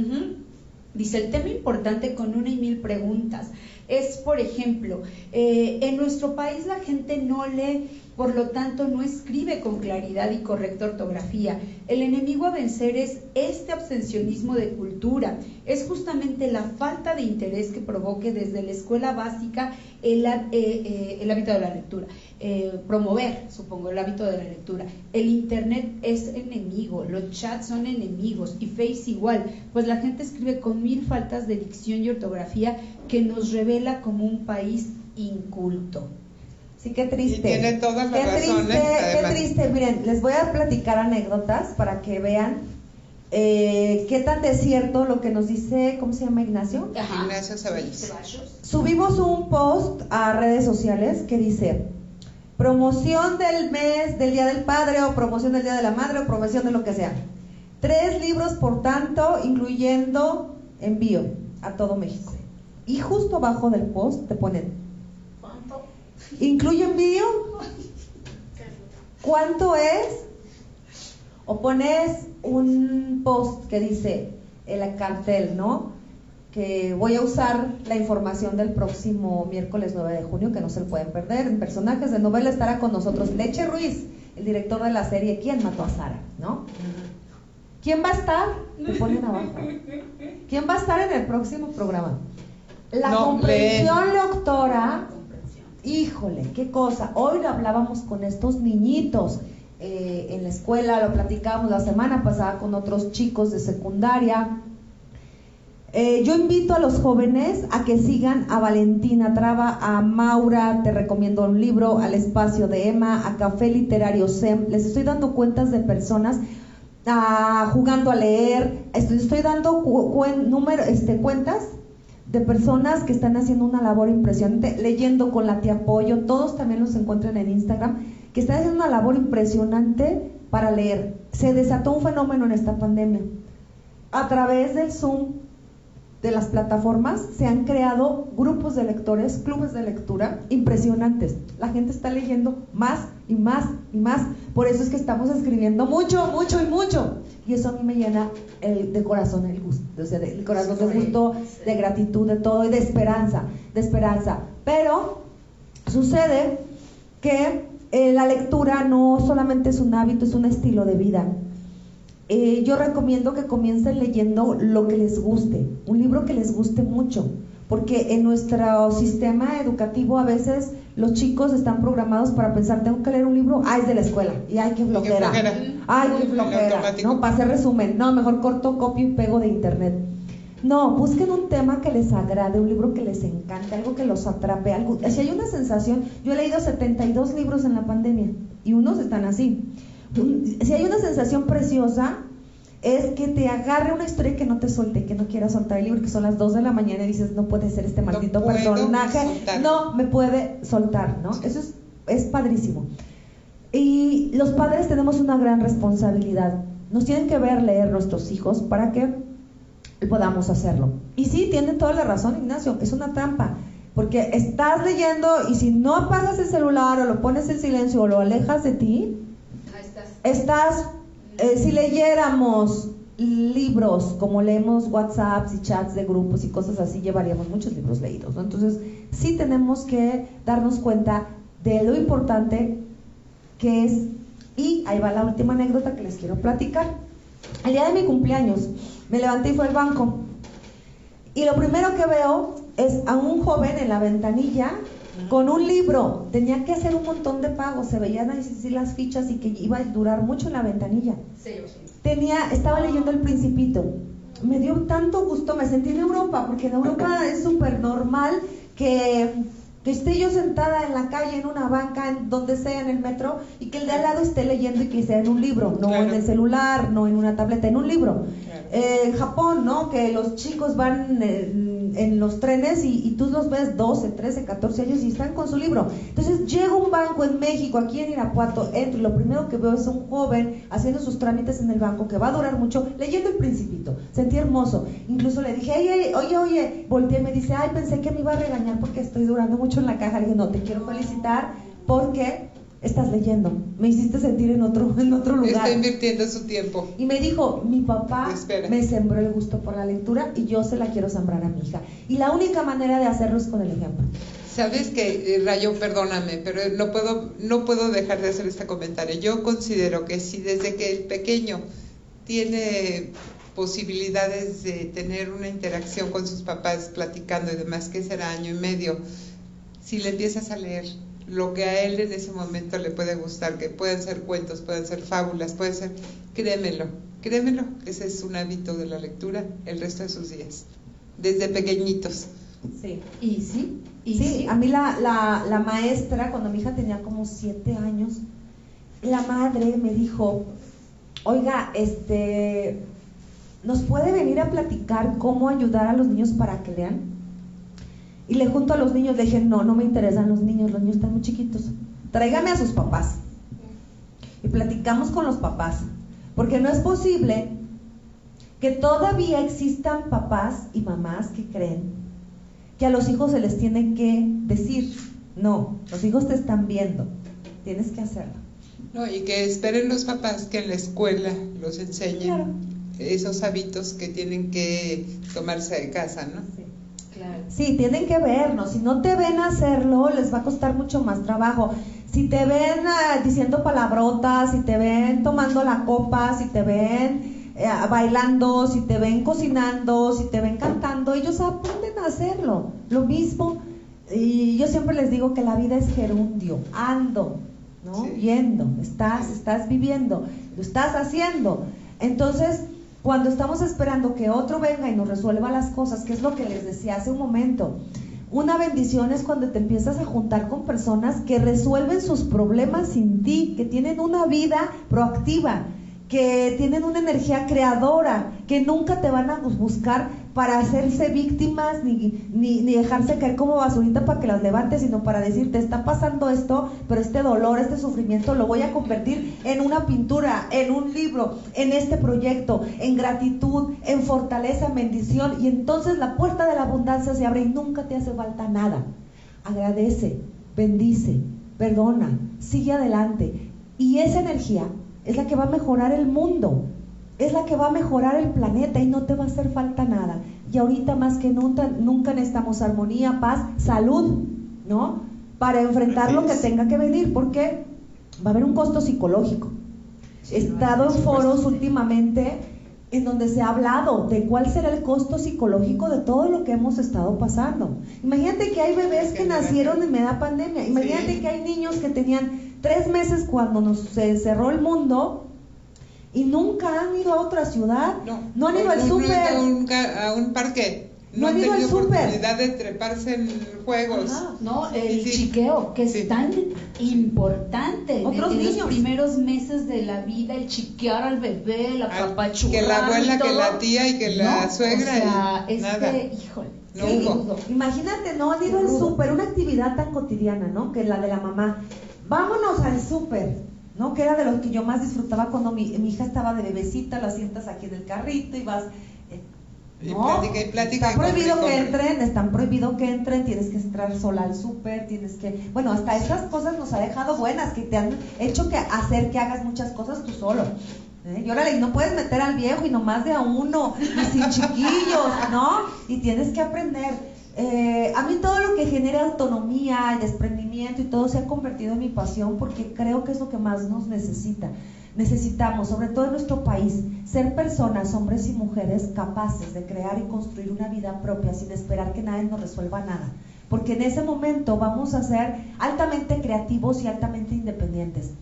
Dice, el tema importante con una y mil preguntas es, por ejemplo, eh, en nuestro país la gente no lee, por lo tanto no escribe con claridad y correcta ortografía. El enemigo a vencer es este abstencionismo de cultura, es justamente la falta de interés que provoque desde la escuela básica el, eh, eh, hábito de la lectura, Eh, promover, supongo, el hábito de la lectura. El Internet es enemigo, los chats son enemigos y Face igual, pues la gente escribe con mil faltas de dicción y ortografía que nos revela como un país inculto. Sí, qué triste. Y tiene todas las qué razones, Triste, además. qué triste. Miren, les voy a platicar anécdotas para que vean eh, qué tan de cierto lo que nos dice, ¿cómo se llama Ignacio? Ignacio Ceballos. Ceballos. Subimos un post a redes sociales que dice promoción del mes del Día del Padre o promoción del Día de la Madre o promoción de lo que sea. Tres libros, por tanto, incluyendo envío a todo México. Y justo abajo del post te ponen. ¿Incluye envío? ¿Cuánto es? O pones un post que dice el cartel, ¿no? Que voy a usar la información del próximo miércoles 9 de junio, que no se lo pueden perder. En personajes de novela estará con nosotros Leche Ruiz, el director de la serie ¿Quién mató a Sara? ¿No? ¿Quién va a estar? Te ponen abajo. ¿Quién va a estar en el próximo programa? La No, comprensión lectora Híjole, qué cosa. Hoy lo hablábamos con estos niñitos eh, en la escuela, lo platicábamos la semana pasada con otros chicos de secundaria. Eh, yo invito a los jóvenes a que sigan a Valentina Traba, a Maura, te recomiendo un libro, al espacio de Emma, a Café Literario SEM. Les estoy dando cuentas de personas ah, jugando a leer. Estoy, estoy dando cu- número, este, cuentas de personas que están haciendo una labor impresionante, leyendo con la tía Pollo, todos también los encuentran en Instagram, que están haciendo una labor impresionante para leer. Se desató un fenómeno en esta pandemia. A través del Zoom, de las plataformas, se han creado grupos de lectores, clubes de lectura impresionantes. La gente está leyendo más y más y más. Por eso es que estamos escribiendo mucho, mucho y mucho. Y eso a mí me llena el, de corazón el gusto, o sea, de- el corazón de gusto, de gratitud, de todo y de esperanza, de esperanza. Pero sucede que eh, la lectura no solamente es un hábito, es un estilo de vida. Eh, yo recomiendo que comiencen leyendo lo que les guste, un libro que les guste mucho, porque en nuestro sistema educativo a veces los chicos están programados para pensar, tengo que leer un libro, ah, es de la escuela, y ay, qué flojera, flojera. ay, qué flojera. ¿no? Para hacer resumen, no, mejor corto, copio y pego de internet. No, busquen un tema que les agrade, un libro que les encante, algo que los atrape, algo. Si hay una sensación, yo he leído 72 libros en la pandemia y unos están así. Si hay una sensación preciosa, es que te agarre una historia que no te suelte, que no quieras soltar el libro, que son las 2 de la mañana y dices, no puede ser este maldito personaje, soltar. no me puede soltar, ¿no? Eso es, es padrísimo. Y los padres tenemos una gran responsabilidad. Nos tienen que ver leer nuestros hijos para que podamos hacerlo. Y sí, tiene toda la razón, Ignacio, es una trampa. Porque estás leyendo y si no apagas el celular o lo pones en silencio o lo alejas de ti, estás. eh, si leyéramos libros como leemos WhatsApps y chats de grupos y cosas así, llevaríamos muchos libros leídos. ¿no? Entonces, sí tenemos que darnos cuenta de lo importante que es. Y ahí va la última anécdota que les quiero platicar. El día de mi cumpleaños, me levanté y fui al banco. Y lo primero que veo es a un joven en la ventanilla con un libro. Tenía que hacer un montón de pagos, se veían así las fichas y que iba a durar mucho en la ventanilla. Tenía, estaba leyendo El Principito. Me dio tanto gusto, me sentí en Europa, porque en Europa (clears throat) es súper normal que que esté yo sentada en la calle, en una banca, en donde sea, en el metro, y que el de al lado esté leyendo y que sea en un libro, no en el celular, no en una tableta, en un libro. Eh, en Japón, ¿no? Que los chicos van en, los trenes y, tú los ves 12, 13, 14 años y están con su libro. Entonces llega un banco en México, aquí en Irapuato, entro y lo primero que veo es un joven haciendo sus trámites en el banco, que va a durar mucho, leyendo el principito. Sentí hermoso. Incluso le dije, oye, oye, oye, volteé y me dice, ay, pensé que me iba a regañar porque estoy durando mucho en la caja. Le dije, no, te quiero felicitar porque estás leyendo. Me hiciste sentir en otro, en otro lugar. Está invirtiendo su tiempo. Y me dijo, mi papá me sembró el gusto por la lectura y yo se la quiero sembrar a mi hija. Y la única manera de hacerlo es con el ejemplo. Sabes que, eh, Rayo, perdóname, pero no puedo, no puedo dejar de hacer este comentario. Yo considero que si desde que el pequeño tiene posibilidades de tener una interacción con sus papás platicando y demás, que será año y medio, si le empiezas a leer lo que a él en ese momento le puede gustar, que pueden ser cuentos, pueden ser fábulas, puede ser, créemelo, créemelo, ese es un hábito de la lectura el resto de sus días, desde pequeñitos. Sí, y sí, y sí, a mí la, la, la maestra, cuando mi hija tenía como siete años, la madre me dijo, oiga, este, ¿nos puede venir a platicar cómo ayudar a los niños para que lean? Y le junto a los niños, le dije, no, no me interesan los niños, los niños están muy chiquitos. Tráigame a sus papás. Y platicamos con los papás. Porque no es posible que todavía existan papás y mamás que creen que a los hijos se les tiene que decir, no, los hijos te están viendo, tienes que hacerlo. No, y que esperen los papás que en la escuela los enseñen esos hábitos que tienen que tomarse de casa, ¿no? Sí, tienen que vernos. Si no te ven hacerlo, les va a costar mucho más trabajo. Si te ven ah, diciendo palabrotas, si te ven tomando la copa, si te ven eh, bailando, si te ven cocinando, si te ven cantando, ellos aprenden a hacerlo. Lo mismo. Y yo siempre les digo que la vida es gerundio, ando, ¿no? Yendo, estás, estás viviendo, lo estás haciendo. Entonces, cuando estamos esperando que otro venga y nos resuelva las cosas, que es lo que les decía hace un momento, una bendición es cuando te empiezas a juntar con personas que resuelven sus problemas sin ti, que tienen una vida proactiva, que tienen una energía creadora, que nunca te van a buscar para hacerse víctimas ni, ni, ni, dejarse caer como basurita para que las levantes, sino para decirte, está pasando esto, pero este dolor, este sufrimiento lo voy a convertir en una pintura, en un libro, en este proyecto, en gratitud, en fortaleza, en bendición, y entonces la puerta de la abundancia se abre y nunca te hace falta nada. Agradece, bendice, perdona, sigue adelante. Y esa energía es la que va a mejorar el mundo, es la que va a mejorar el planeta y no te va a hacer falta nada. Y ahorita más que nunca, nunca necesitamos armonía, paz, salud, ¿no? Para enfrentar lo que tenga que venir, porque va a haber un costo psicológico. He estado en foros últimamente en donde se ha hablado de cuál será el costo psicológico de todo lo que hemos estado pasando. Imagínate que hay bebés que nacieron en media pandemia, imagínate que hay niños que tenían tres meses cuando nos se cerró el mundo y nunca han ido a otra ciudad. No, no han ido al súper. A, un parque. No, han, tenido oportunidad de treparse en juegos. no, el chiqueo, que es tan importante. Otros en, niños. los primeros meses de la vida, el chiquear al bebé, la papachurra. Que la abuela, que la tía y que la suegra. O sea, es que, híjole. No Imagínate, no han ido al súper, una actividad tan cotidiana, ¿no? Que la de la mamá vámonos al súper, ¿no? Que era de los que yo más disfrutaba cuando mi, hija estaba de bebecita, la sientas aquí en el carrito y vas... Eh, y plática y plática. Está prohibido que entren, están prohibido que entren, tienes que entrar sola al súper, tienes que... Bueno, hasta esas cosas nos ha dejado buenas, que te han hecho que hacer que hagas muchas cosas tú solo. ¿eh? Y órale, no puedes meter al viejo y nomás de a uno, y sin chiquillos, ¿no? Y tienes que aprender. Eh, a mí todo lo que genera autonomía y desprendimiento y todo se ha convertido en mi pasión porque creo que es lo que más nos necesita. Necesitamos, sobre todo en nuestro país, ser personas, hombres y mujeres, capaces de crear y construir una vida propia sin esperar que nadie nos resuelva nada. Porque en ese momento vamos a ser altamente creativos y altamente independientes.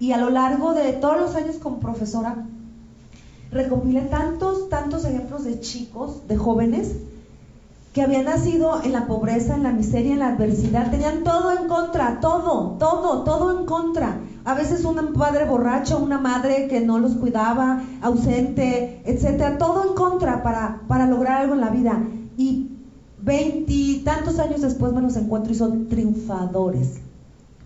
Y a lo largo de todos los años como profesora, recopilé tantos, tantos ejemplos de chicos, de jóvenes, que habían nacido en la pobreza, en la miseria, en la adversidad, tenían todo en contra, todo, todo, todo en contra. A veces un padre borracho, una madre que no los cuidaba, ausente, etcétera, todo en contra para, para lograr algo en la vida. Y veintitantos años después me los encuentro y son triunfadores,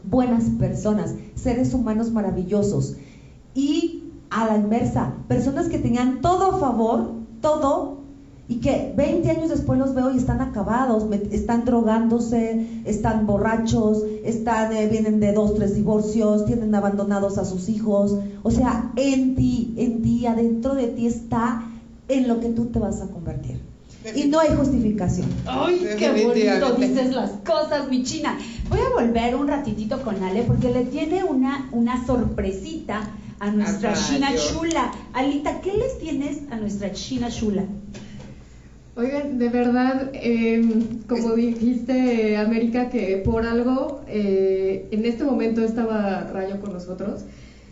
buenas personas, seres humanos maravillosos. Y a la inversa, personas que tenían todo a favor, todo, y que 20 años después los veo y están acabados, están drogándose, están borrachos, están, eh, vienen de dos, tres divorcios, tienen abandonados a sus hijos. O sea, en ti, en ti, adentro de ti está en lo que tú te vas a convertir. Y no hay justificación. ¡Ay, qué bonito dices las cosas, mi china! Voy a volver un ratitito con Ale porque le tiene una, una sorpresita a nuestra China Chula. Alita, ¿qué les tienes a nuestra China Chula? Oigan, de verdad, em, como dijiste, América, que por algo eh, en este momento estaba Rayo con nosotros.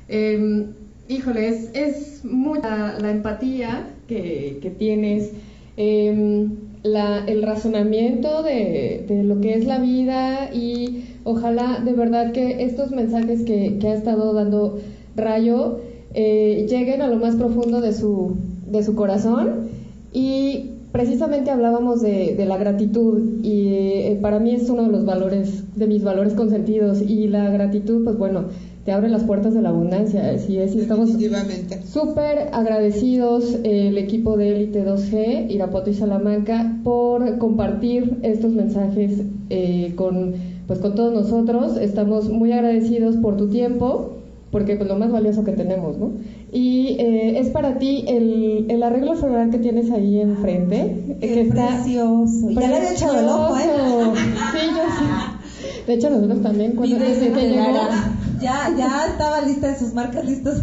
Eh, híjole, es, es mucha la empatía que, que tienes, em, la, el razonamiento de, de, lo que es la vida y ojalá de verdad que estos mensajes que, que ha estado dando Rayo eh, lleguen a lo más profundo de su, de su corazón y precisamente hablábamos de, la gratitud y eh, para mí es uno de los valores, de mis valores consentidos y la gratitud, pues bueno, te abre las puertas de la abundancia. Así es, y estamos súper agradecidos el equipo de Elite 2G, Irapuato y Salamanca, por compartir estos mensajes eh, con, pues, con todos nosotros. Estamos muy agradecidos por tu tiempo porque pues lo más valioso que tenemos, ¿no? Y eh, es para ti el, el, arreglo floral que tienes ahí enfrente. que está precioso. Ya le he echado el ojo, ¿eh? Sí, yo sí. De hecho, nosotros también cuando te, Ya, ya estaba lista de sus marcas listos.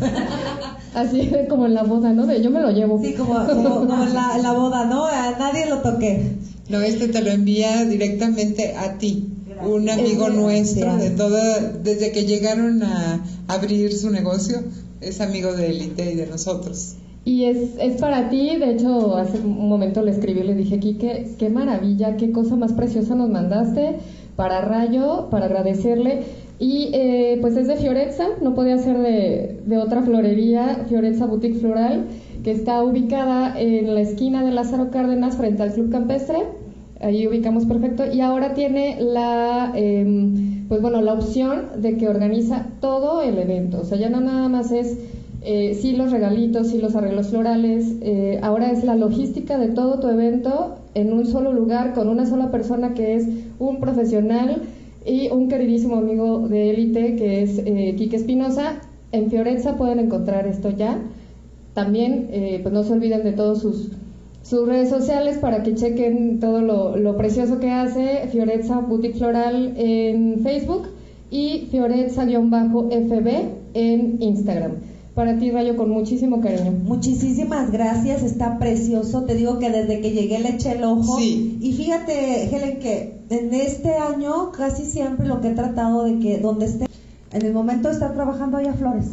Así como en la boda, ¿no? De yo me lo llevo. Sí, como, como, como en, la, la, boda, ¿no? A nadie lo toqué. No, este te lo envía directamente a ti un amigo nuestro de toda, desde que llegaron a abrir su negocio, es amigo de Elite y de nosotros. Y es, es para ti, de hecho, hace un momento le escribí y le dije, Kike, qué maravilla, qué cosa más preciosa nos mandaste para Rayo, para agradecerle. Y eh, pues es de Fioretza, no podía ser de, de otra florería, Fioretza Boutique Floral, que está ubicada en la esquina de Lázaro Cárdenas frente al Club Campestre ahí ubicamos perfecto. Y ahora tiene la em, pues bueno la opción de que organiza todo el evento. O sea ya no nada más es eh, sí los regalitos sí los arreglos florales. Eh, ahora es la logística de todo tu evento en un solo lugar con una sola persona que es un profesional y un queridísimo amigo de élite que es eh, Espinosa. En Fiorenza pueden encontrar esto ya. También eh, pues no se olviden de todos sus sus redes sociales para que chequen todo lo, precioso que hace Fioretza Boutique Floral en Facebook y Fioretza-FB en Instagram. Para ti, Rayo, con muchísimo cariño. Muchísimas gracias, está precioso. Te digo que desde que llegué le eché el ojo. Y fíjate, Helen, que en este año casi siempre lo que he tratado de que donde esté, en el momento de estar trabajando haya flores.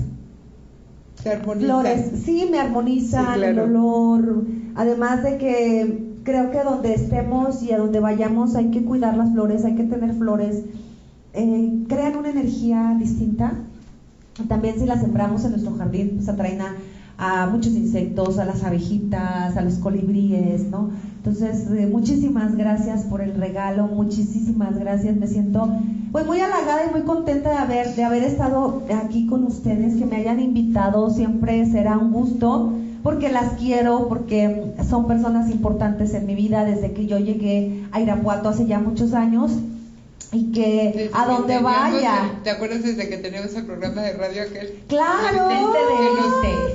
Flores, sí, me armoniza el olor. Además de que creo que donde estemos y a donde vayamos hay que cuidar las flores, hay que tener flores. Eh, crean una energía distinta. También si las sembramos en nuestro jardín, pues atraen a, a muchos insectos, a las abejitas, a los colibríes, ¿no? Entonces, eh, muchísimas gracias por el regalo, muchísimas gracias. Me siento pues muy halagada y muy contenta de haber, de haber estado aquí con ustedes, que me hayan invitado, siempre será un gusto, porque las quiero, porque son personas importantes en mi vida desde que yo llegué a Irapuato hace ya muchos años y que a donde vaya. ¿Te acuerdas desde que teníamos el programa de radio aquel? Claro.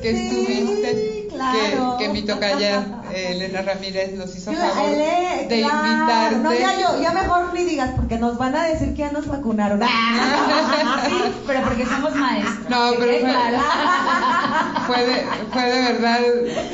Que, estuviste, claro. que, mi tocaya Elena Ramírez nos hizo favor de invitarte. No, ya yo, ya mejor ni digas porque nos van a decir que ya nos vacunaron. (laughs) pero porque somos maestros. No, pero fue, (laughs) fue, de, fue de verdad,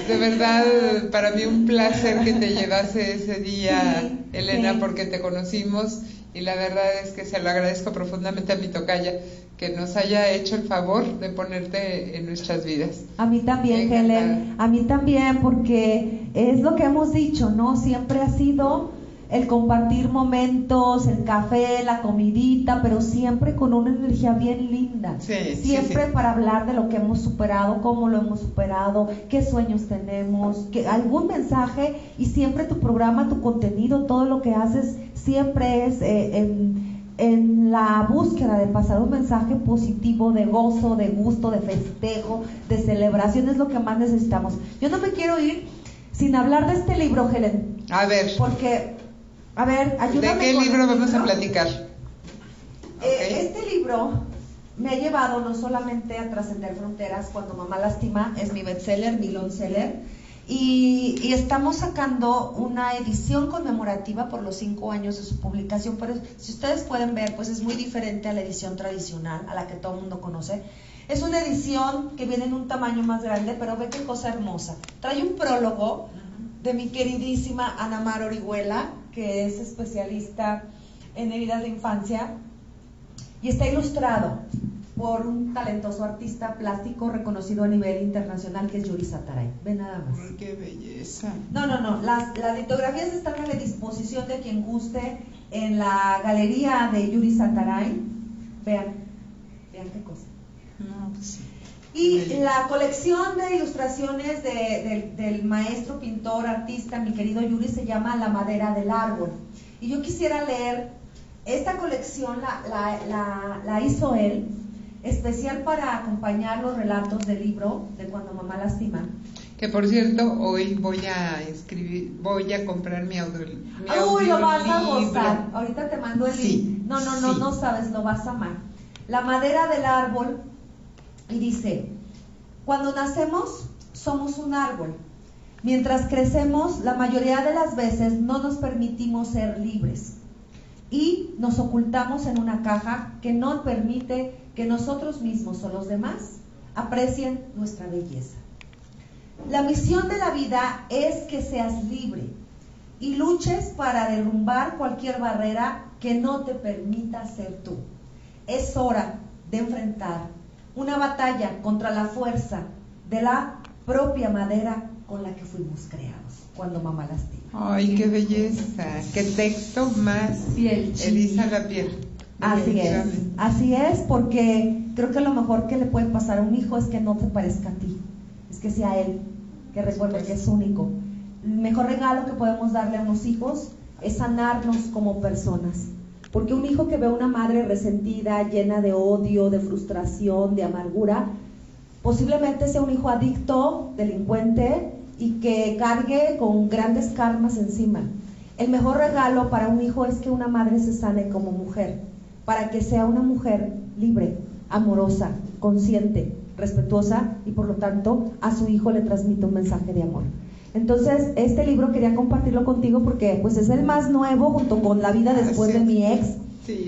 de verdad para mí un placer que te llevase ese día, Elena, porque te conocimos y la verdad es que se lo agradezco profundamente a mi tocaya que nos haya hecho el favor de ponerte en nuestras vidas. A mí también, Helen, a mí también, porque es lo que hemos dicho, ¿no? Siempre ha sido el compartir momentos, el café, la comidita, pero siempre con una energía bien linda. siempre para hablar de lo que hemos superado, cómo lo hemos superado, qué sueños tenemos, que, algún mensaje y siempre tu programa, tu contenido, todo lo que haces siempre es eh, en, en la búsqueda de pasar un mensaje positivo de gozo, de gusto, de festejo, de celebración, es lo que más necesitamos. Yo no me quiero ir sin hablar de este libro, Helen. A ver. Porque a ver, ayúdame. ¿De qué libro vamos a platicar? Eh, este libro me ha llevado no solamente a trascender fronteras cuando mamá lastima, es mi bestseller, mi long seller, y, y, estamos sacando una edición conmemorativa por los cinco años de su publicación, pero si ustedes pueden ver, pues es muy diferente a la edición tradicional, a la que todo el mundo conoce. Es una edición que viene en un tamaño más grande, pero ve qué cosa hermosa. Trae un prólogo de mi queridísima Ana Mar Orihuela, que es especialista en heridas de infancia, y está ilustrado por un talentoso artista plástico reconocido a nivel internacional que es Yuri Sataray. Ve nada más. ¡Qué belleza! No, no, no. Las, las litografías están a la disposición de quien guste en la galería de Yuri Sataray. Vean, vean qué cosa. No, pues sí. Y la colección de ilustraciones del maestro, pintor, artista, mi querido Yuri, se llama La madera del árbol. Y yo quisiera leer, esta colección la, hizo él, especial para acompañar los relatos del libro de Cuando Mamá Lastima. Que por cierto, hoy voy a escribir, voy a comprar mi audio. Uy, lo vas a gozar. Ahorita te mando el sí, No, no, no, no sabes, lo vas a amar. La madera del árbol y dice, cuando nacemos somos un árbol. Mientras crecemos, la mayoría de las veces no nos permitimos ser libres y nos ocultamos en una caja que no permite que nosotros mismos o los demás aprecien nuestra belleza. La misión de la vida es que seas libre y luches para derrumbar cualquier barrera que no te permita ser tú. Es hora de enfrentar una batalla contra la fuerza de la propia madera con la que fuimos creados cuando mamá lastima. Ay, qué belleza, qué texto más piel eriza la piel. Así es, así es, porque creo que lo mejor que le puede pasar a un hijo es que no te parezca a ti, es que sea él, que recuerde que es único. El mejor regalo que podemos darle a unos hijos es sanarnos como personas porque un hijo que ve a una madre resentida, llena de odio, de frustración, de amargura, posiblemente sea un hijo adicto, delincuente y que cargue con grandes karmas encima. El mejor regalo para un hijo es que una madre se sane como mujer, para que sea una mujer libre, amorosa, consciente, respetuosa y por lo tanto a su hijo le transmite un mensaje de amor. Entonces, este libro quería compartirlo contigo porque pues es el más nuevo junto con La vida después de mi ex,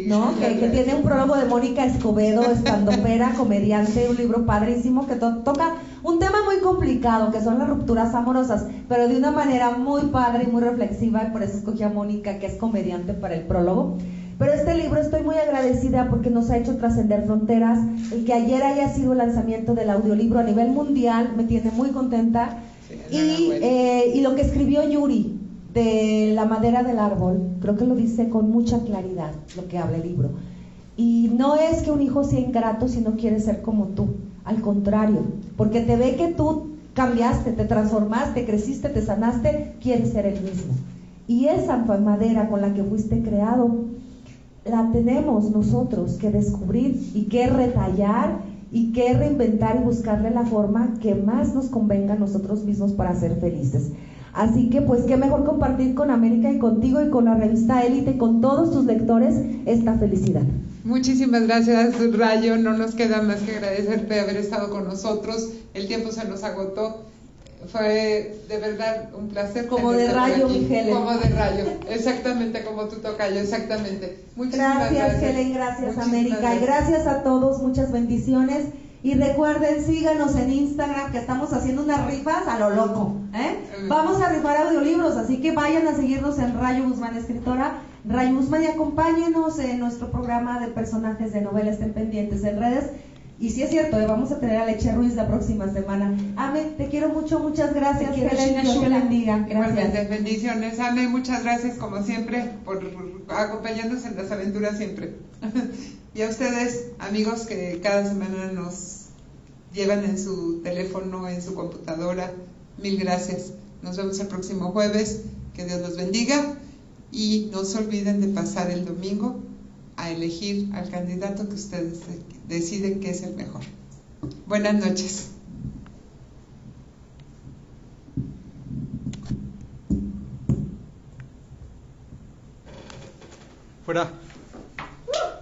¿no? Que, tiene un prólogo de Mónica Escobedo, (laughs) estandopera, comediante, un libro padrísimo que toca un tema muy complicado que son las rupturas amorosas, pero de una manera muy padre y muy reflexiva y por eso escogí a Mónica que es comediante para el prólogo. Pero este libro estoy muy agradecida porque nos ha hecho trascender fronteras. El que ayer haya sido el lanzamiento del audiolibro a nivel mundial me tiene muy contenta y, eh, y lo que escribió Yuri de la madera del árbol, creo que lo dice con mucha claridad lo que habla el libro. Y no es que un hijo sea ingrato si no quiere ser como tú, al contrario, porque te ve que tú cambiaste, te transformaste, creciste, te sanaste, quiere ser el mismo. Y esa madera con la que fuiste creado, la tenemos nosotros que descubrir y que retallar y que reinventar y buscarle la forma que más nos convenga a nosotros mismos para ser felices. Así que pues qué mejor compartir con América y contigo y con la revista Élite, con todos tus lectores, esta felicidad. Muchísimas gracias, Rayo. No nos queda más que agradecerte de haber estado con nosotros. El tiempo se nos agotó. Fue de verdad un placer. Como de rayo, mi Helen. Como de rayo, exactamente como tú tocayo, exactamente. Muchísimas gracias, gracias. Helen, gracias América y gracias a todos, muchas bendiciones. Y recuerden, síganos en Instagram que estamos haciendo unas rifas a lo loco. ¿eh? Vamos a rifar audiolibros, así que vayan a seguirnos en Rayo Guzmán Escritora. Rayo Guzmán y acompáñenos en nuestro programa de personajes de novelas estén pendientes en redes Y sí es cierto, eh, vamos a tener a Leche Ruiz la próxima semana. Ame, te quiero mucho, muchas gracias. Te quiero, Dios te bendiga. Gracias. Bendiciones. Ame, muchas gracias como siempre por acompañarnos en las aventuras siempre. (laughs) y a ustedes, amigos que cada semana nos llevan en su teléfono, en su computadora, mil gracias. Nos vemos el próximo jueves. Que Dios los bendiga. Y no se olviden de pasar el domingo a elegir al candidato que ustedes decide qué es el mejor. Buenas noches. Fuera. ¡Uh!